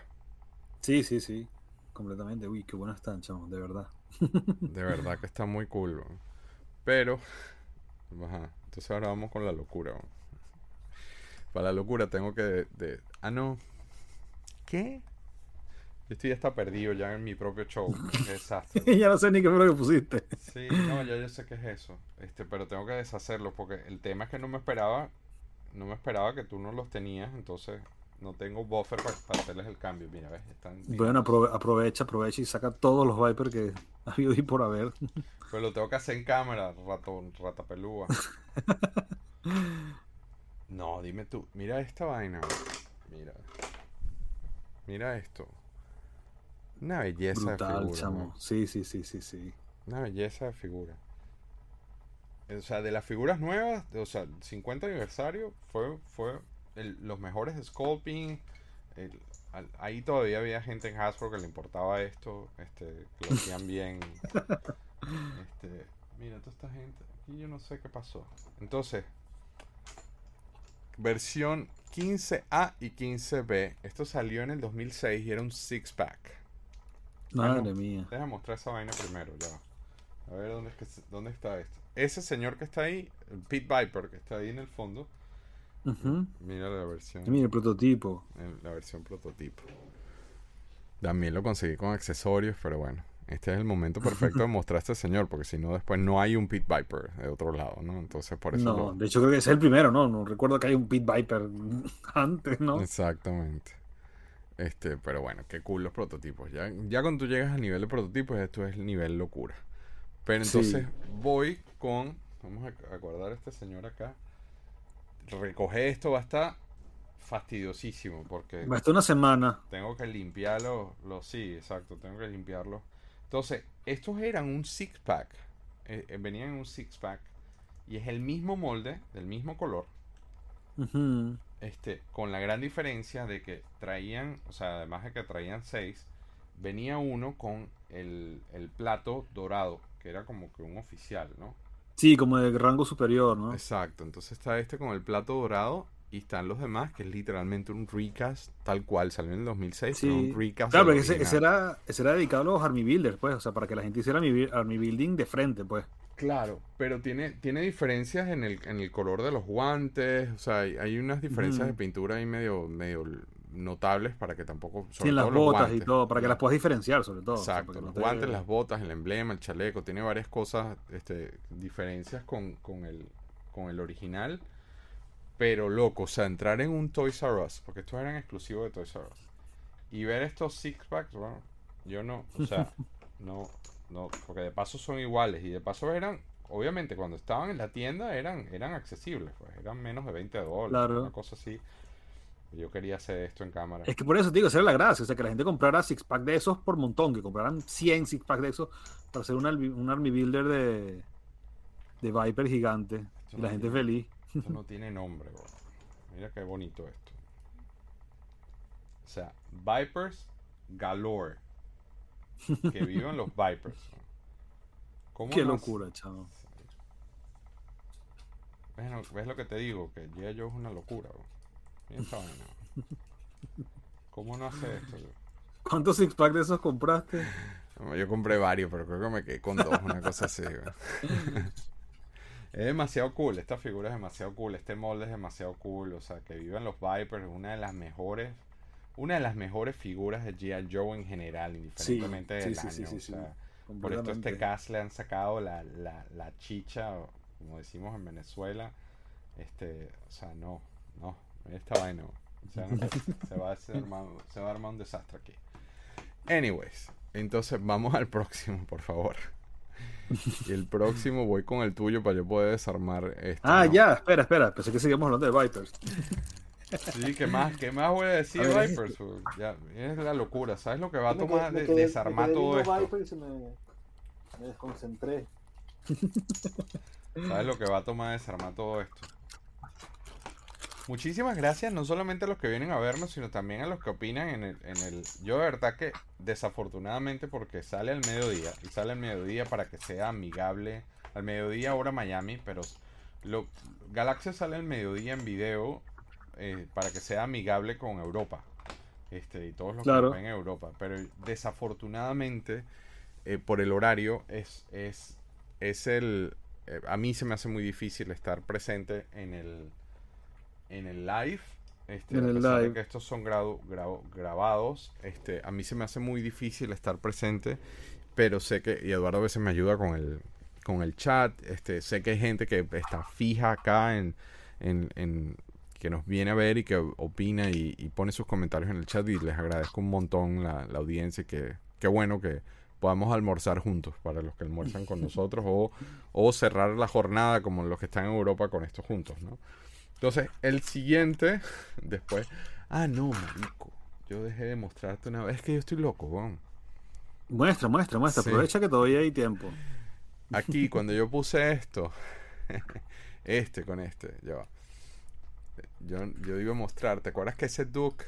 Sí, sí, sí, completamente. Uy, qué buenas están, chamo, de verdad. de verdad que está muy cool, pero, ajá, entonces ahora vamos con la locura. Para la locura tengo que, de, ah no, ¿qué? Esto ya está perdido ya en mi propio show. Qué desastre. ya no sé ni qué fue lo que pusiste. Sí, no, ya yo sé qué es eso. Este, pero tengo que deshacerlo porque el tema es que no me esperaba, no me esperaba que tú no los tenías, entonces no tengo buffer para, hacerles el cambio. Mira, ves, están. Bueno, aprovecha, aprovecha y saca todos los Viper que ha habido y por haber. Pero lo tengo que hacer en cámara, ratón, rata pelúa. no, dime tú, mira esta vaina. Mira. Mira esto. Una belleza de figura. Sí, sí, sí, sí, sí. Una belleza de figura. O sea, de las figuras nuevas, o sea, 50 aniversario, fue, fue los mejores sculpting. ahí todavía había gente en Hasbro que le importaba esto, este, que lo hacían bien. este, mira, toda esta gente, aquí yo no sé qué pasó. Entonces, versión 15A y 15B. Esto salió en el 2006 y era un six pack. Madre mía. Déjame mostrar esa vaina primero, ya. A ver dónde, es que, dónde está esto. Ese señor que está ahí, Pete Viper, que está ahí en el fondo, Mira la versión. Mira el prototipo. La versión prototipo. También lo conseguí con accesorios, pero bueno. Este es el momento perfecto de mostrar a este señor, porque si no, después no hay un Pit Viper de otro lado, ¿no? Entonces, por eso. No, de hecho, creo que es el primero, ¿no? No recuerdo que hay un Pit Viper antes, ¿no? Exactamente. Este, pero bueno, qué cool los prototipos. Ya, ya cuando tú llegas al nivel de prototipos, esto es el nivel locura. Pero entonces voy con. Vamos a acordar a este señor acá recoger esto va a estar fastidiosísimo porque... Va a estar una semana. Tengo que limpiarlo, lo, sí, exacto, tengo que limpiarlo. Entonces, estos eran un six pack, eh, eh, venían en un six pack y es el mismo molde, del mismo color. Este, con la gran diferencia de que traían, o sea, además de que traían seis, venía uno con el, el plato dorado, que era como que un oficial, ¿no? Sí, como de rango superior, ¿no? Exacto, entonces está este con el plato dorado y están los demás, que es literalmente un recast tal cual, salió en el 2006, sí. un recast. Claro, pero ese, era, ese era dedicado a los Army Builders, pues, o sea, para que la gente hiciera Army, Building de frente, pues. Claro, pero tiene, tiene diferencias en el, en el color de los guantes, o sea, hay, unas diferencias de pintura ahí medio, medio notables para que tampoco. Sobre las botas y todo, para que las puedas diferenciar, sobre todo. Exacto, los guantes, las botas, el emblema, el chaleco, tiene varias cosas, este, diferencias con, con, el, con el original. Pero loco, o sea, entrar en un Toys R Us, porque estos eran exclusivos de Toys R Us, y ver estos six packs, bueno, yo no, o sea, no, no, porque de paso son iguales y de paso eran, obviamente, cuando estaban en la tienda eran, eran accesibles, pues eran menos de 20 dólares, una cosa así. Yo quería hacer esto en cámara. Es que por eso, digo, esa era la gracia. O sea, que la gente comprara six pack de esos por montón, que compraran 100 six pack de esos para hacer un, un army builder de, de Viper gigante. y la gente feliz. Esto no tiene nombre, bro. Mira qué bonito esto. O sea, Vipers galore. Que vivan los Vipers. Qué locura, chavo. ¿Ves, ¿Ves, lo que te digo? Que ya yo es una locura, bro. ¿Cómo no hace esto? ¿Cuántos six pack de esos compraste? yo compré varios, pero creo que me quedé con dos, una cosa así. es demasiado cool, esta figura es demasiado cool, este molde es demasiado cool, o sea, que vivan los Vipers es una de las mejores, una de las mejores figuras de G.I. Joe en general, indiferentemente del año. o sea, por esto este cast le han sacado la, la, la chicha, como decimos en Venezuela. Este, o sea, no, esta vaina. se, va a armar, se va a armar un desastre aquí. Anyways, entonces vamos al próximo, por favor. Y el próximo voy con el tuyo para yo poder desarmar este. Ah, ya, espera, espera. Pensé que seguíamos hablando de Vipers. Sí, ¿qué más, qué más voy a decir de Vipers? Ya, es la locura. ¿Sabes lo que va a tomar de, desarmar todo esto? Vipers y me, me desconcentré. ¿Sabes lo que va a tomar desarmar todo esto? Muchísimas gracias, no solamente a los que vienen a vernos, sino también a los que opinan en el, en el... Yo de verdad que desafortunadamente porque sale al mediodía, y sale al mediodía para que sea amigable, al mediodía ahora Miami, pero lo, Galaxia sale al mediodía en video eh, para que sea amigable con Europa. Este, y todos los que ven en Europa. Pero desafortunadamente, eh, por el horario, es, es, es el... Eh, a mí se me hace muy difícil estar presente en el en el live. Este, en el live. que estos son grabados, este, a mí se me hace muy difícil estar presente, pero sé que, y Eduardo a veces me ayuda con el, con el chat, este, sé que hay gente que está fija acá en, en, que nos viene a ver y que opina y, pone sus comentarios en el chat y les agradezco un montón la, la audiencia que qué bueno que podamos almorzar juntos para los que almuerzan con nosotros o, o cerrar la jornada como los que están en Europa con esto juntos, ¿no? Entonces, el siguiente, después. Ah, no, marico. Yo dejé de mostrarte una vez. Es que yo estoy loco, weón. Muestra, muestra, muestra. Aprovecha que todavía hay tiempo. Aquí, cuando yo puse esto, este con este, ya Yo, yo iba a mostrar, ¿te acuerdas que ese Duke?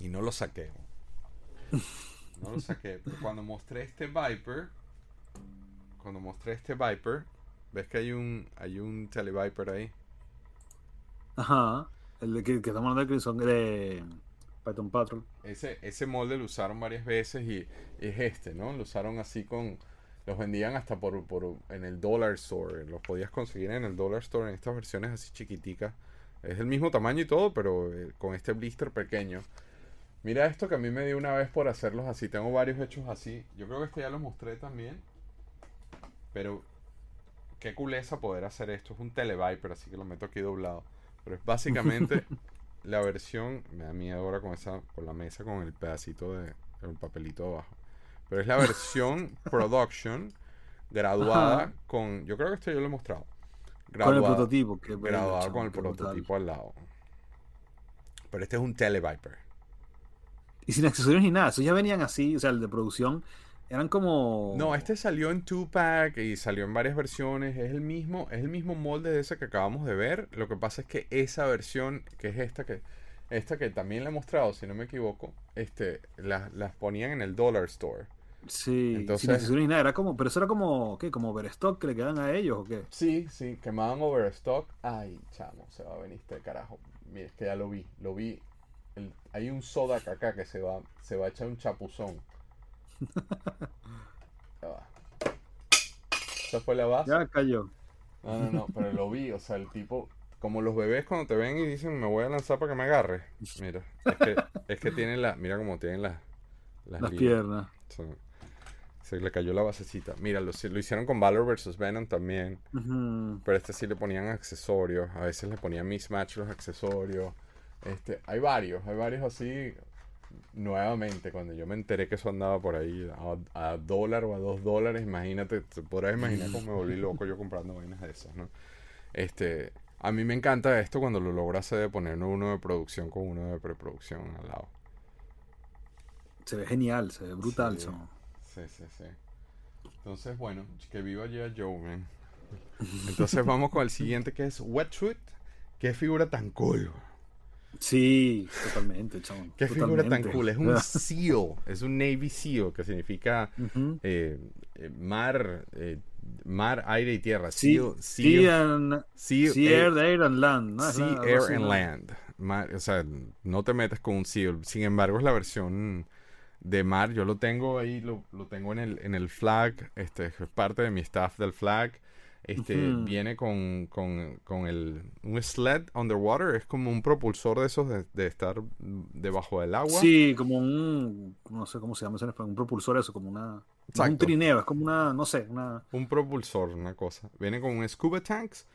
Y no lo saqué. No lo saqué. Pero cuando mostré este Viper, cuando mostré este Viper, ves que hay un, hay un Televiper ahí. Ajá. El de que, que estamos hablando de son de Python Patrol. Ese, ese molde lo usaron varias veces y, es este, ¿no? Lo usaron así con. Los vendían hasta por, por en el Dollar Store. Los podías conseguir en el Dollar Store en estas versiones así chiquiticas. Es el mismo tamaño y todo, pero eh, con este blister pequeño. Mira esto que a mí me dio una vez por hacerlos así. Tengo varios hechos así. Yo creo que este ya lo mostré también. Pero qué culeza poder hacer esto. Es un Televiper, así que lo meto aquí doblado. Pero es básicamente la versión. Me da miedo ahora con esa. con la mesa con el pedacito de. el papelito abajo. Pero es la versión production graduada con. Yo creo que esto yo lo he mostrado. Con el prototipo. Que graduado con el prototipo al lado. Pero este es un Televiper. Y sin accesorios ni nada. Eso ya venían así. O sea, el de producción eran como. No, este salió en two-pack y salió en varias versiones. Es el mismo, es el mismo molde de ese que acabamos de ver. Lo que pasa es que esa versión, que es esta que. Esta que también la he mostrado, si no me equivoco, este, las, las ponían en el Dollar Store. Sí, Entonces, sin nada, era como, pero eso era como, ¿qué? Como overstock que le quedan a ellos o qué? Sí, sí, quemaban overstock. Ay, chamo, se va a venir este carajo. Mira, es que ya lo vi, lo vi. hay un soda acá que se va, se va a echar un chapuzón. Esa fue la base. Ya cayó. No, no, no, pero lo vi, o sea, el tipo, como los bebés cuando te ven y dicen, me voy a lanzar para que me agarre. Mira, es que, es que tienen la, mira como tienen las, las, piernas. Se le cayó la basecita. Mira, lo, lo hicieron con Valor vs. Venom también. Pero este sí le ponían accesorios. A veces le ponían mismatch los accesorios. Este, hay varios, hay varios así nuevamente, cuando yo me enteré que eso andaba por ahí a, dólar o a dos dólares, imagínate, te podrás imaginar cómo me volví loco yo comprando vainas de esas, ¿no? Este, a mí me encanta esto cuando lo logras de poner uno de producción con uno de preproducción al lado. Se ve genial, se ve brutal. Sí, sí, sí, sí. Entonces, bueno, que viva ya Joe, man. Entonces vamos con el siguiente que es Wetsuit. Qué figura tan cool. Sí, totalmente, chabón. Qué figura tan cool. Es un SEAL, es un Navy SEAL, que significa eh, eh, mar, eh, mar, aire y tierra. SEAL, SEAL, sea, Air, and Land. Sea, Air and Land. o sea, no te metas con un SEAL. Sin embargo, es la versión de mar. Yo lo tengo ahí, lo, lo tengo en el, en el flag. Este es parte de mi staff del flag. Este viene con, con, con, el un sled underwater, es como un propulsor de esos de, estar debajo del agua. Sí, como un no sé cómo se llama un propulsor eso, como una un trineo, es como una, no sé, una un propulsor, una cosa. Viene con un scuba tanks.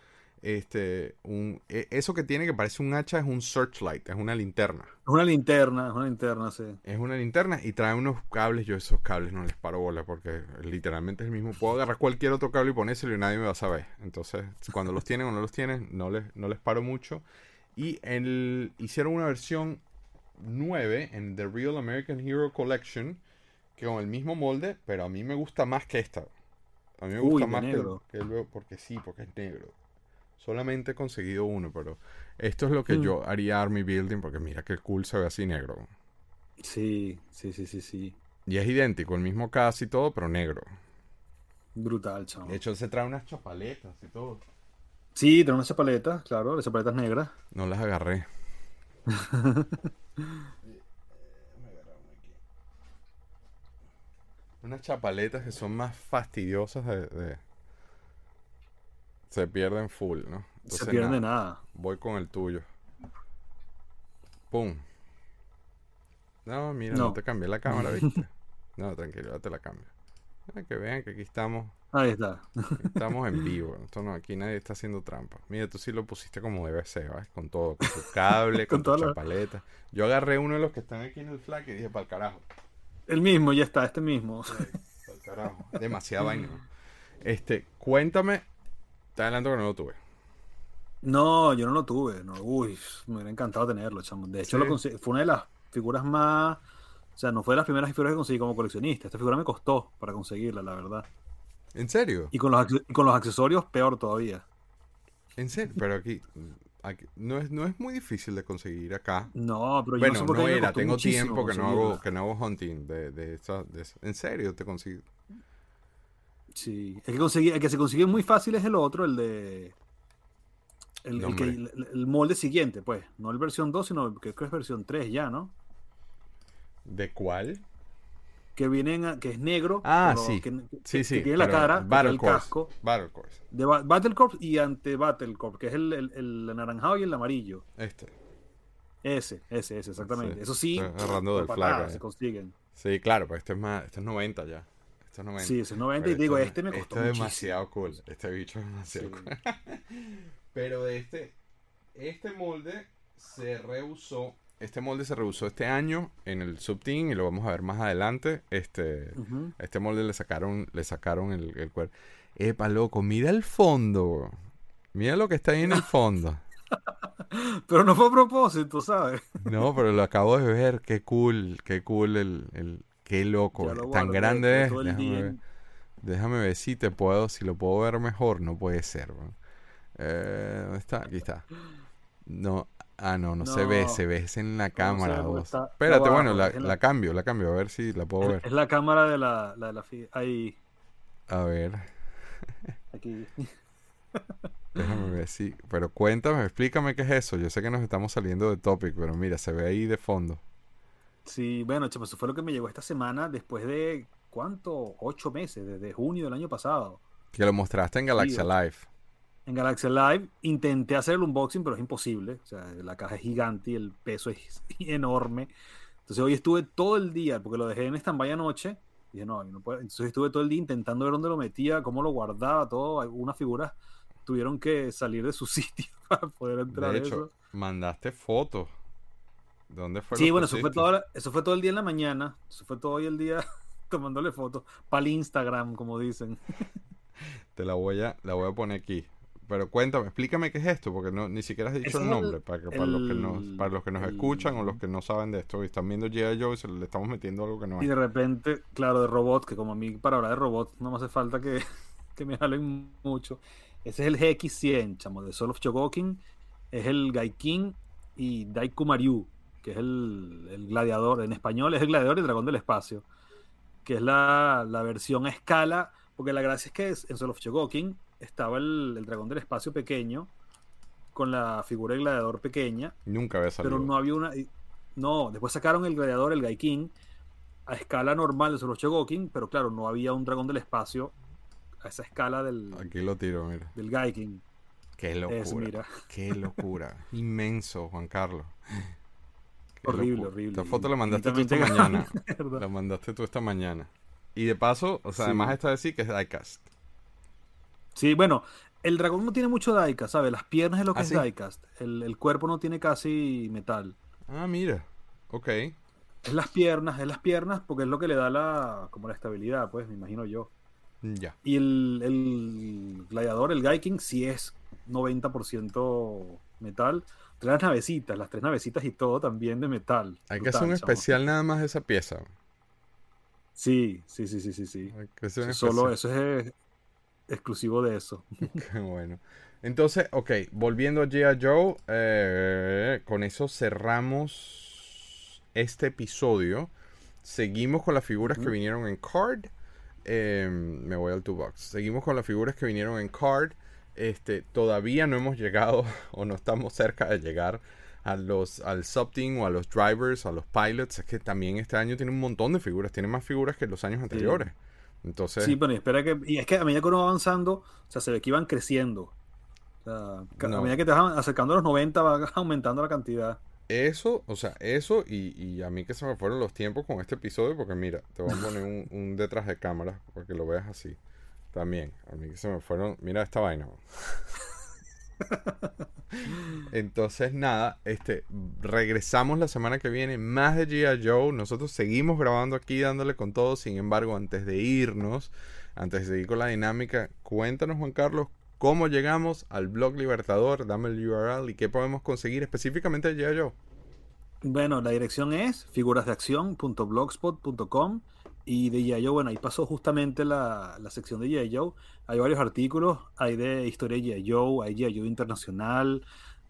Este, un, e, eso que tiene que parece un hacha es un searchlight, es una linterna. Es una linterna, es una linterna, sí. Es una linterna y trae unos cables. Yo esos cables no les paro bola porque literalmente es el mismo. Puedo agarrar cualquier otro cable y ponérselo y nadie me va a saber. Entonces, cuando los tienen o no los tienen, no les, no les paro mucho. Y el, hicieron una versión 9 en The Real American Hero Collection que con el mismo molde, pero a mí me gusta más que esta. A mí me gusta más que, el, porque sí, porque es negro. Solamente he conseguido uno, pero esto es lo que mm. yo haría Army Building porque mira que cool se ve así negro. Sí, sí, sí, sí, sí. Y es idéntico, el mismo casi todo, pero negro. Brutal, chaval. De hecho, se trae unas chapaletas y todo. Sí, trae unas chapaletas, claro, las chapaletas negras. No las agarré. unas chapaletas que son más fastidiosas de, se pierden full, ¿no? se pierde nada, Voy con el tuyo. Pum. No, mira, no, te cambié la cámara, ¿viste? no, tranquilo, ya te la cambio. que vean que aquí estamos. Ahí está. estamos en vivo. Esto no, aquí nadie está haciendo trampa. Mira, tú sí lo pusiste como debe ser, ¿vale? Con todo, con tu cable, con, tu chapaleta. Yo agarré uno de los que están aquí en el flag y dije, para el carajo. El mismo, ya está, este mismo. carajo. Demasiada vaina. Este, cuéntame. Te adelanto que no lo tuve. No, yo no lo tuve. No. Uy, me hubiera encantado tenerlo, chamo. De hecho, fue una de las figuras más. O sea, no fue de las primeras figuras que conseguí como coleccionista. Esta figura me costó para conseguirla, la verdad. ¿En serio? Y con los, con los accesorios, peor todavía. ¿En serio? Pero aquí, no, es, no es muy difícil de conseguir acá. No, pero yo bueno, no, era, tengo tiempo que no, hago, que no hago hunting de, de, En serio, te consigo. Sí, el que, conseguí, el que se consigue muy fácil es el otro, el de. El, el, molde siguiente, pues. No el versión 2, sino que creo que es versión 3 ya, ¿no? ¿De cuál? que vienen que es negro ah sí. sí sí tiene la cara Battle el casco. Battle Corps de Battle Corps y ante Battle Corps que es el, el, anaranjado y el amarillo. Este. Ese ese ese exactamente. Eso sí agarrando del flag se consiguen. Sí claro pues este es más este es 90 ya es 90 sí ese es 90 y digo este me costó este es demasiado cool este bicho es demasiado cool pero de este este molde se reusó este molde se reusó este año en el subteam y lo vamos a ver más adelante. Este, este molde le sacaron, le sacaron el, el cuerpo. Epa, loco, mira el fondo. Mira lo que está ahí en el fondo. pero no fue a propósito, ¿sabes? no, pero lo acabo de ver. Qué cool, qué cool el, el qué loco. Tan grande es. Déjame ver, déjame ver, si te puedo, si lo puedo ver mejor. No puede ser. Eh, ¿Dónde está? Aquí está. No, Ah, no, no, se ve, se ve en la cámara. Espérate, bueno, la, cambio, la cambio, a ver si la puedo ver. Es la cámara de la, la, de la ahí. A ver. Aquí. Déjame ver, sí. Pero cuéntame, explícame qué es eso. Yo sé que nos estamos saliendo de topic, pero mira, se ve ahí de fondo. Sí, bueno, chamo, eso fue lo que me llegó esta semana después de, ¿cuánto? Ocho meses, desde junio del año pasado. Que lo mostraste en Galaxia Live en Galaxy Live. Intenté hacer el unboxing, pero es imposible. O sea, la caja es gigante y el peso es enorme. Entonces hoy estuve todo el día, porque lo dejé en stand-by anoche. Y dije, no, no puedo. Entonces estuve todo el día intentando ver dónde lo metía, cómo lo guardaba, todo. Algunas figuras tuvieron que salir de su sitio para poder entrar. De hecho, mandaste fotos. ¿Dónde fue? Sí, bueno, eso fue, todo, eso fue todo el día en la mañana. Eso fue todo el día tomándole fotos. Para el Instagram, como dicen. Te la voy a, la voy a poner aquí. Pero cuéntame, explícame qué es esto, porque no, ni siquiera has dicho el nombre, para, que, para, los que nos, para los que nos escuchan o los que no saben de esto y están viendo G.I. Joe y le estamos metiendo algo que no es. Y de repente, claro, de robot, que como a mí para hablar de robot no me hace falta que, que me jalen mucho. Ese es el GX100, chamo, de Soul of Chogokin. Es el Gaikin y Daiku Mariu, que es el, el, gladiador, en español es el gladiador y dragón del espacio, que es la, la versión a escala, porque la gracia es que en Soul of Chogokin estaba el, dragón del espacio pequeño con la figura del gladiador pequeña. Nunca había salido. Pero no había una. No, después sacaron el gladiador, el Gaikin, a escala normal de Solo Chogokin, pero claro, no había un dragón del espacio a esa escala del. Aquí lo tiro, mira. Del Gaikin. Qué locura. Qué locura. Inmenso, Juan Carlos. Horrible, horrible. Esta foto la mandaste tú esta mañana. la mandaste tú esta mañana. Y de paso, o sea, además está decir que es diecast. Sí, bueno, El dragón no tiene mucho diecast, ¿sabes? Las piernas es lo que ¿Ah, es sí? diecast. El, el cuerpo no tiene casi metal. Ah, mira. Ok. Es las piernas, es las piernas porque es lo que le da la como la estabilidad, pues, me imagino yo. Ya. Y el, el gladiador, el Gaiking, sí es 90% metal. Tres navecitas, las tres navecitas y todo también de metal. Hay que hacer un chamo. especial nada más de esa pieza. Sí, sí, sí, sí, sí, sí. Eso Solo eso es eh, exclusivo de eso. Qué bueno. Entonces, ok, volviendo a G.I. Joe, eh, con eso cerramos este episodio. Seguimos con las figuras que vinieron en card. Eh, me voy al toolbox. Seguimos con las figuras que vinieron en card. Este, todavía no hemos llegado o no estamos cerca de llegar a los, al subteam o a los drivers, a los pilots. Es que también este año tiene un montón de figuras. Tiene más figuras que los años anteriores. Entonces, Sí, pero espera que. Y es que a medida que uno va avanzando, o sea, se ve que iban creciendo. O sea, No. a medida que te vas acercando a los 90, va aumentando la cantidad. Eso, o sea, eso y, y a mí que se me fueron los tiempos con este episodio, porque mira, te voy a poner un, un detrás de cámara para que lo veas así. También, a mí se me fueron, mira esta vaina. Entonces, nada, este, regresamos la semana que viene, más de G.I. Joe. Nosotros seguimos grabando aquí, dándole con todo. Sin embargo, antes de irnos, antes de seguir con la dinámica, cuéntanos, Juan Carlos, cómo llegamos al blog Libertador. Dame el URL y qué podemos conseguir específicamente de G.I. Joe. Bueno, la dirección es figurasdeacción.blogspot.com y de G.I. Bueno, ahí pasó justamente la, la sección de G.I. Hay varios artículos, hay de historia de G.I. Hay G.I. Internacional,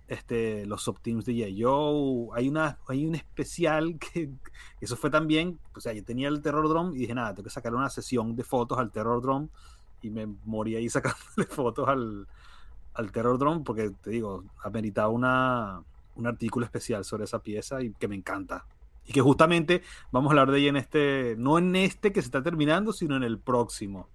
este, los subteams de G.I. Hay, una, hay un especial que eso fue también, o sea, yo tenía el Terror Drone y dije, nada, tengo que sacar una sesión de fotos al Terror Drone y me morí ahí sacándole fotos al, al Terror Drone porque, te digo, ameritaba una, un artículo especial sobre esa pieza y que me encanta. Y que justamente vamos a hablar de ella en este, no en este que se está terminando, sino en el próximo.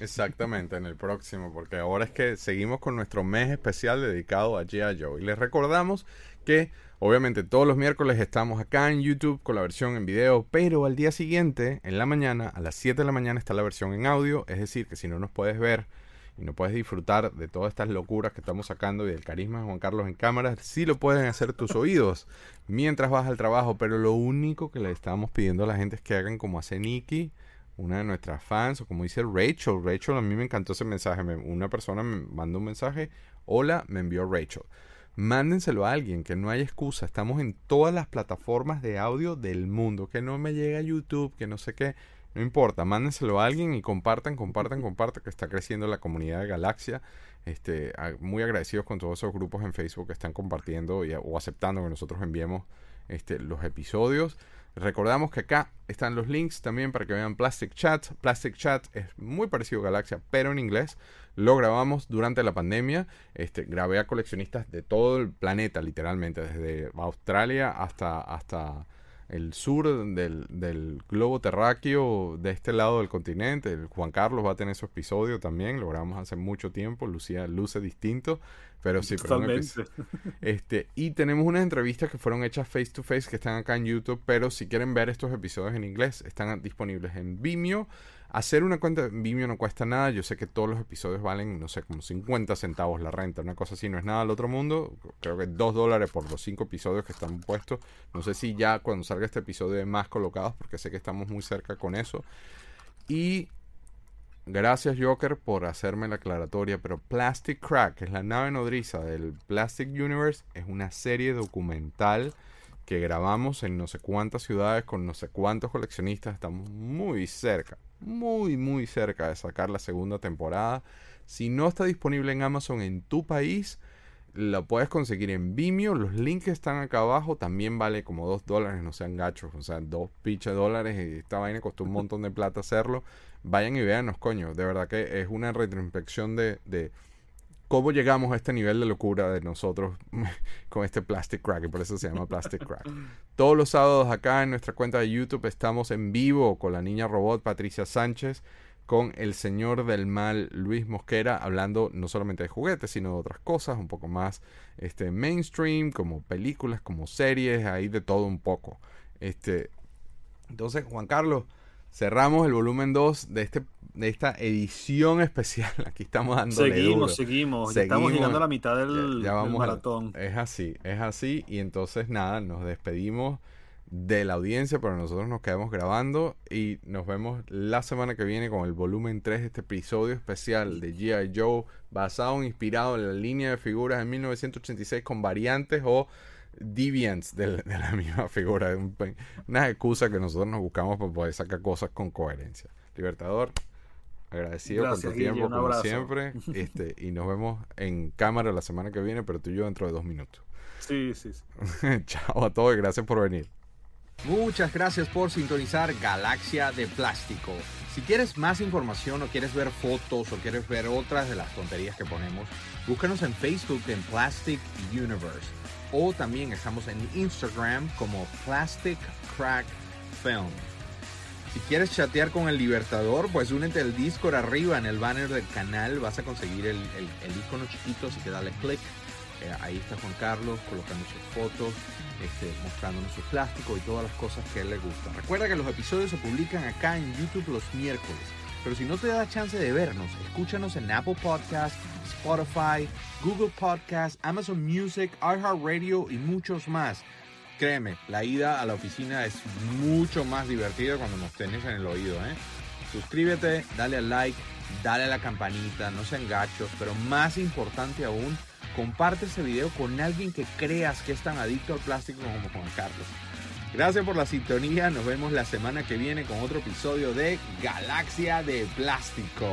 Exactamente, en el próximo, porque ahora es que seguimos con nuestro mes especial dedicado a G.I. Joe. Y les recordamos que obviamente todos los miércoles estamos acá en YouTube con la versión en video, pero al día siguiente, en la mañana, a las 7 de la mañana está la versión en audio, es decir, que si no nos puedes ver y no puedes disfrutar de todas estas locuras que estamos sacando y del carisma de Juan Carlos en cámara, sí lo pueden hacer tus oídos mientras vas al trabajo, pero lo único que le estamos pidiendo a la gente es que hagan como hace Nikki, una de nuestras fans, o como dice Rachel. Rachel, a mí me encantó ese mensaje. Me- una persona me mandó un mensaje. Hola, me envió Rachel. Mándenselo a alguien, que no hay excusa. Estamos en todas las plataformas de audio del mundo. Que no me llega a YouTube, que no sé qué. No importa, mándenselo a alguien y compartan, compartan, compartan, que está creciendo la comunidad de Galaxia. Este, muy agradecidos con todos esos grupos en Facebook que están compartiendo y- o aceptando que nosotros enviemos este, los episodios. Recordamos que acá están los links también para que vean Plastic Chat. Plastic Chat es muy parecido a Galaxia, pero en inglés. Lo grabamos durante la pandemia. Este, grabé a coleccionistas de todo el planeta, literalmente, desde Australia hasta, hasta el sur del, del globo terráqueo, de este lado del continente. El Juan Carlos va a tener su episodio también. Lo grabamos hace mucho tiempo. Lucía luce distinto. Pero sí, pero este, y tenemos unas entrevistas que fueron hechas face to face que están acá en YouTube, pero si quieren ver estos episodios en inglés, están disponibles en Vimeo. Hacer una cuenta en Vimeo no cuesta nada. Yo sé que todos los episodios valen, no sé, como 50 centavos la renta, una cosa así, no es nada al otro mundo. Creo que 2 dólares por los 5 episodios que están puestos. No sé si ya cuando salga este episodio hay más colocados, porque sé que estamos muy cerca con eso. Y Gracias Joker por hacerme la aclaratoria, pero Plastic Crack, que es la nave nodriza del Plastic Universe, es una serie documental que grabamos en no sé cuántas ciudades con no sé cuántos coleccionistas. Estamos muy cerca, muy muy cerca de sacar la segunda temporada. Si no está disponible en Amazon en tu país, lo puedes conseguir en Vimeo. Los links están acá abajo. También vale como 2 dólares, no sean gachos. O sea, 2 pinches dólares. Y esta vaina costó un montón de plata hacerlo. Vayan y véanos, coño. De verdad que es una retroinspección de, de cómo llegamos a este nivel de locura de nosotros con este Plastic Crack. Y por eso se llama Plastic Crack. Todos los sábados acá en nuestra cuenta de YouTube estamos en vivo con la niña robot Patricia Sánchez con el señor del mal Luis Mosquera hablando no solamente de juguetes sino de otras cosas un poco más este mainstream como películas como series ahí de todo un poco este entonces Juan Carlos cerramos el volumen 2 de este de esta edición especial. Aquí estamos dando Seguimos, seguimos, Ya estamos llegando a la mitad del, maratón. es así, es así. Y entonces nada, nos despedimos de la audiencia, pero nosotros nos quedamos grabando y nos vemos la semana que viene con el volumen 3 de este episodio especial de G.I. Joe, basado, inspirado en la línea de figuras de 1986 con variantes o deviants de, la misma figura. Una excusa que nosotros nos buscamos para poder sacar cosas con coherencia. Libertador, agradecido por tu tiempo como siempre. Este, y nos vemos en cámara la semana que viene, pero tú y yo dentro de dos minutos. Sí, sí, sí. Chao a todos y gracias por venir. Muchas gracias por sintonizar Galaxia de Plástico. Si quieres más información o quieres ver fotos o quieres ver otras de las tonterías que ponemos, búscanos en Facebook en Plastic Universe o también estamos en Instagram como Plastic Crack Film. Si quieres chatear con el Libertador, pues únete al Discord arriba en el banner del canal. Vas a conseguir el, icono chiquito, así que dale click. Eh, ahí está Juan Carlos colocando sus fotos este, mostrándonos su plástico y todas las cosas que él le gusta. Recuerda que los episodios se publican acá en YouTube los miércoles. Pero si no te da chance de vernos, escúchanos en Apple Podcasts, Spotify, Google Podcasts, Amazon Music, iHeartRadio y muchos más. Créeme, la ida a la oficina es mucho más divertida cuando nos tenés en el oído. ¿eh? Suscríbete, dale al like, dale a la campanita, no sean gachos, pero más importante aún, comparte ese video con alguien que creas que es tan adicto al plástico como Juan Carlos. Gracias por la sintonía, nos vemos la semana que viene con otro episodio de Galaxia de Plástico.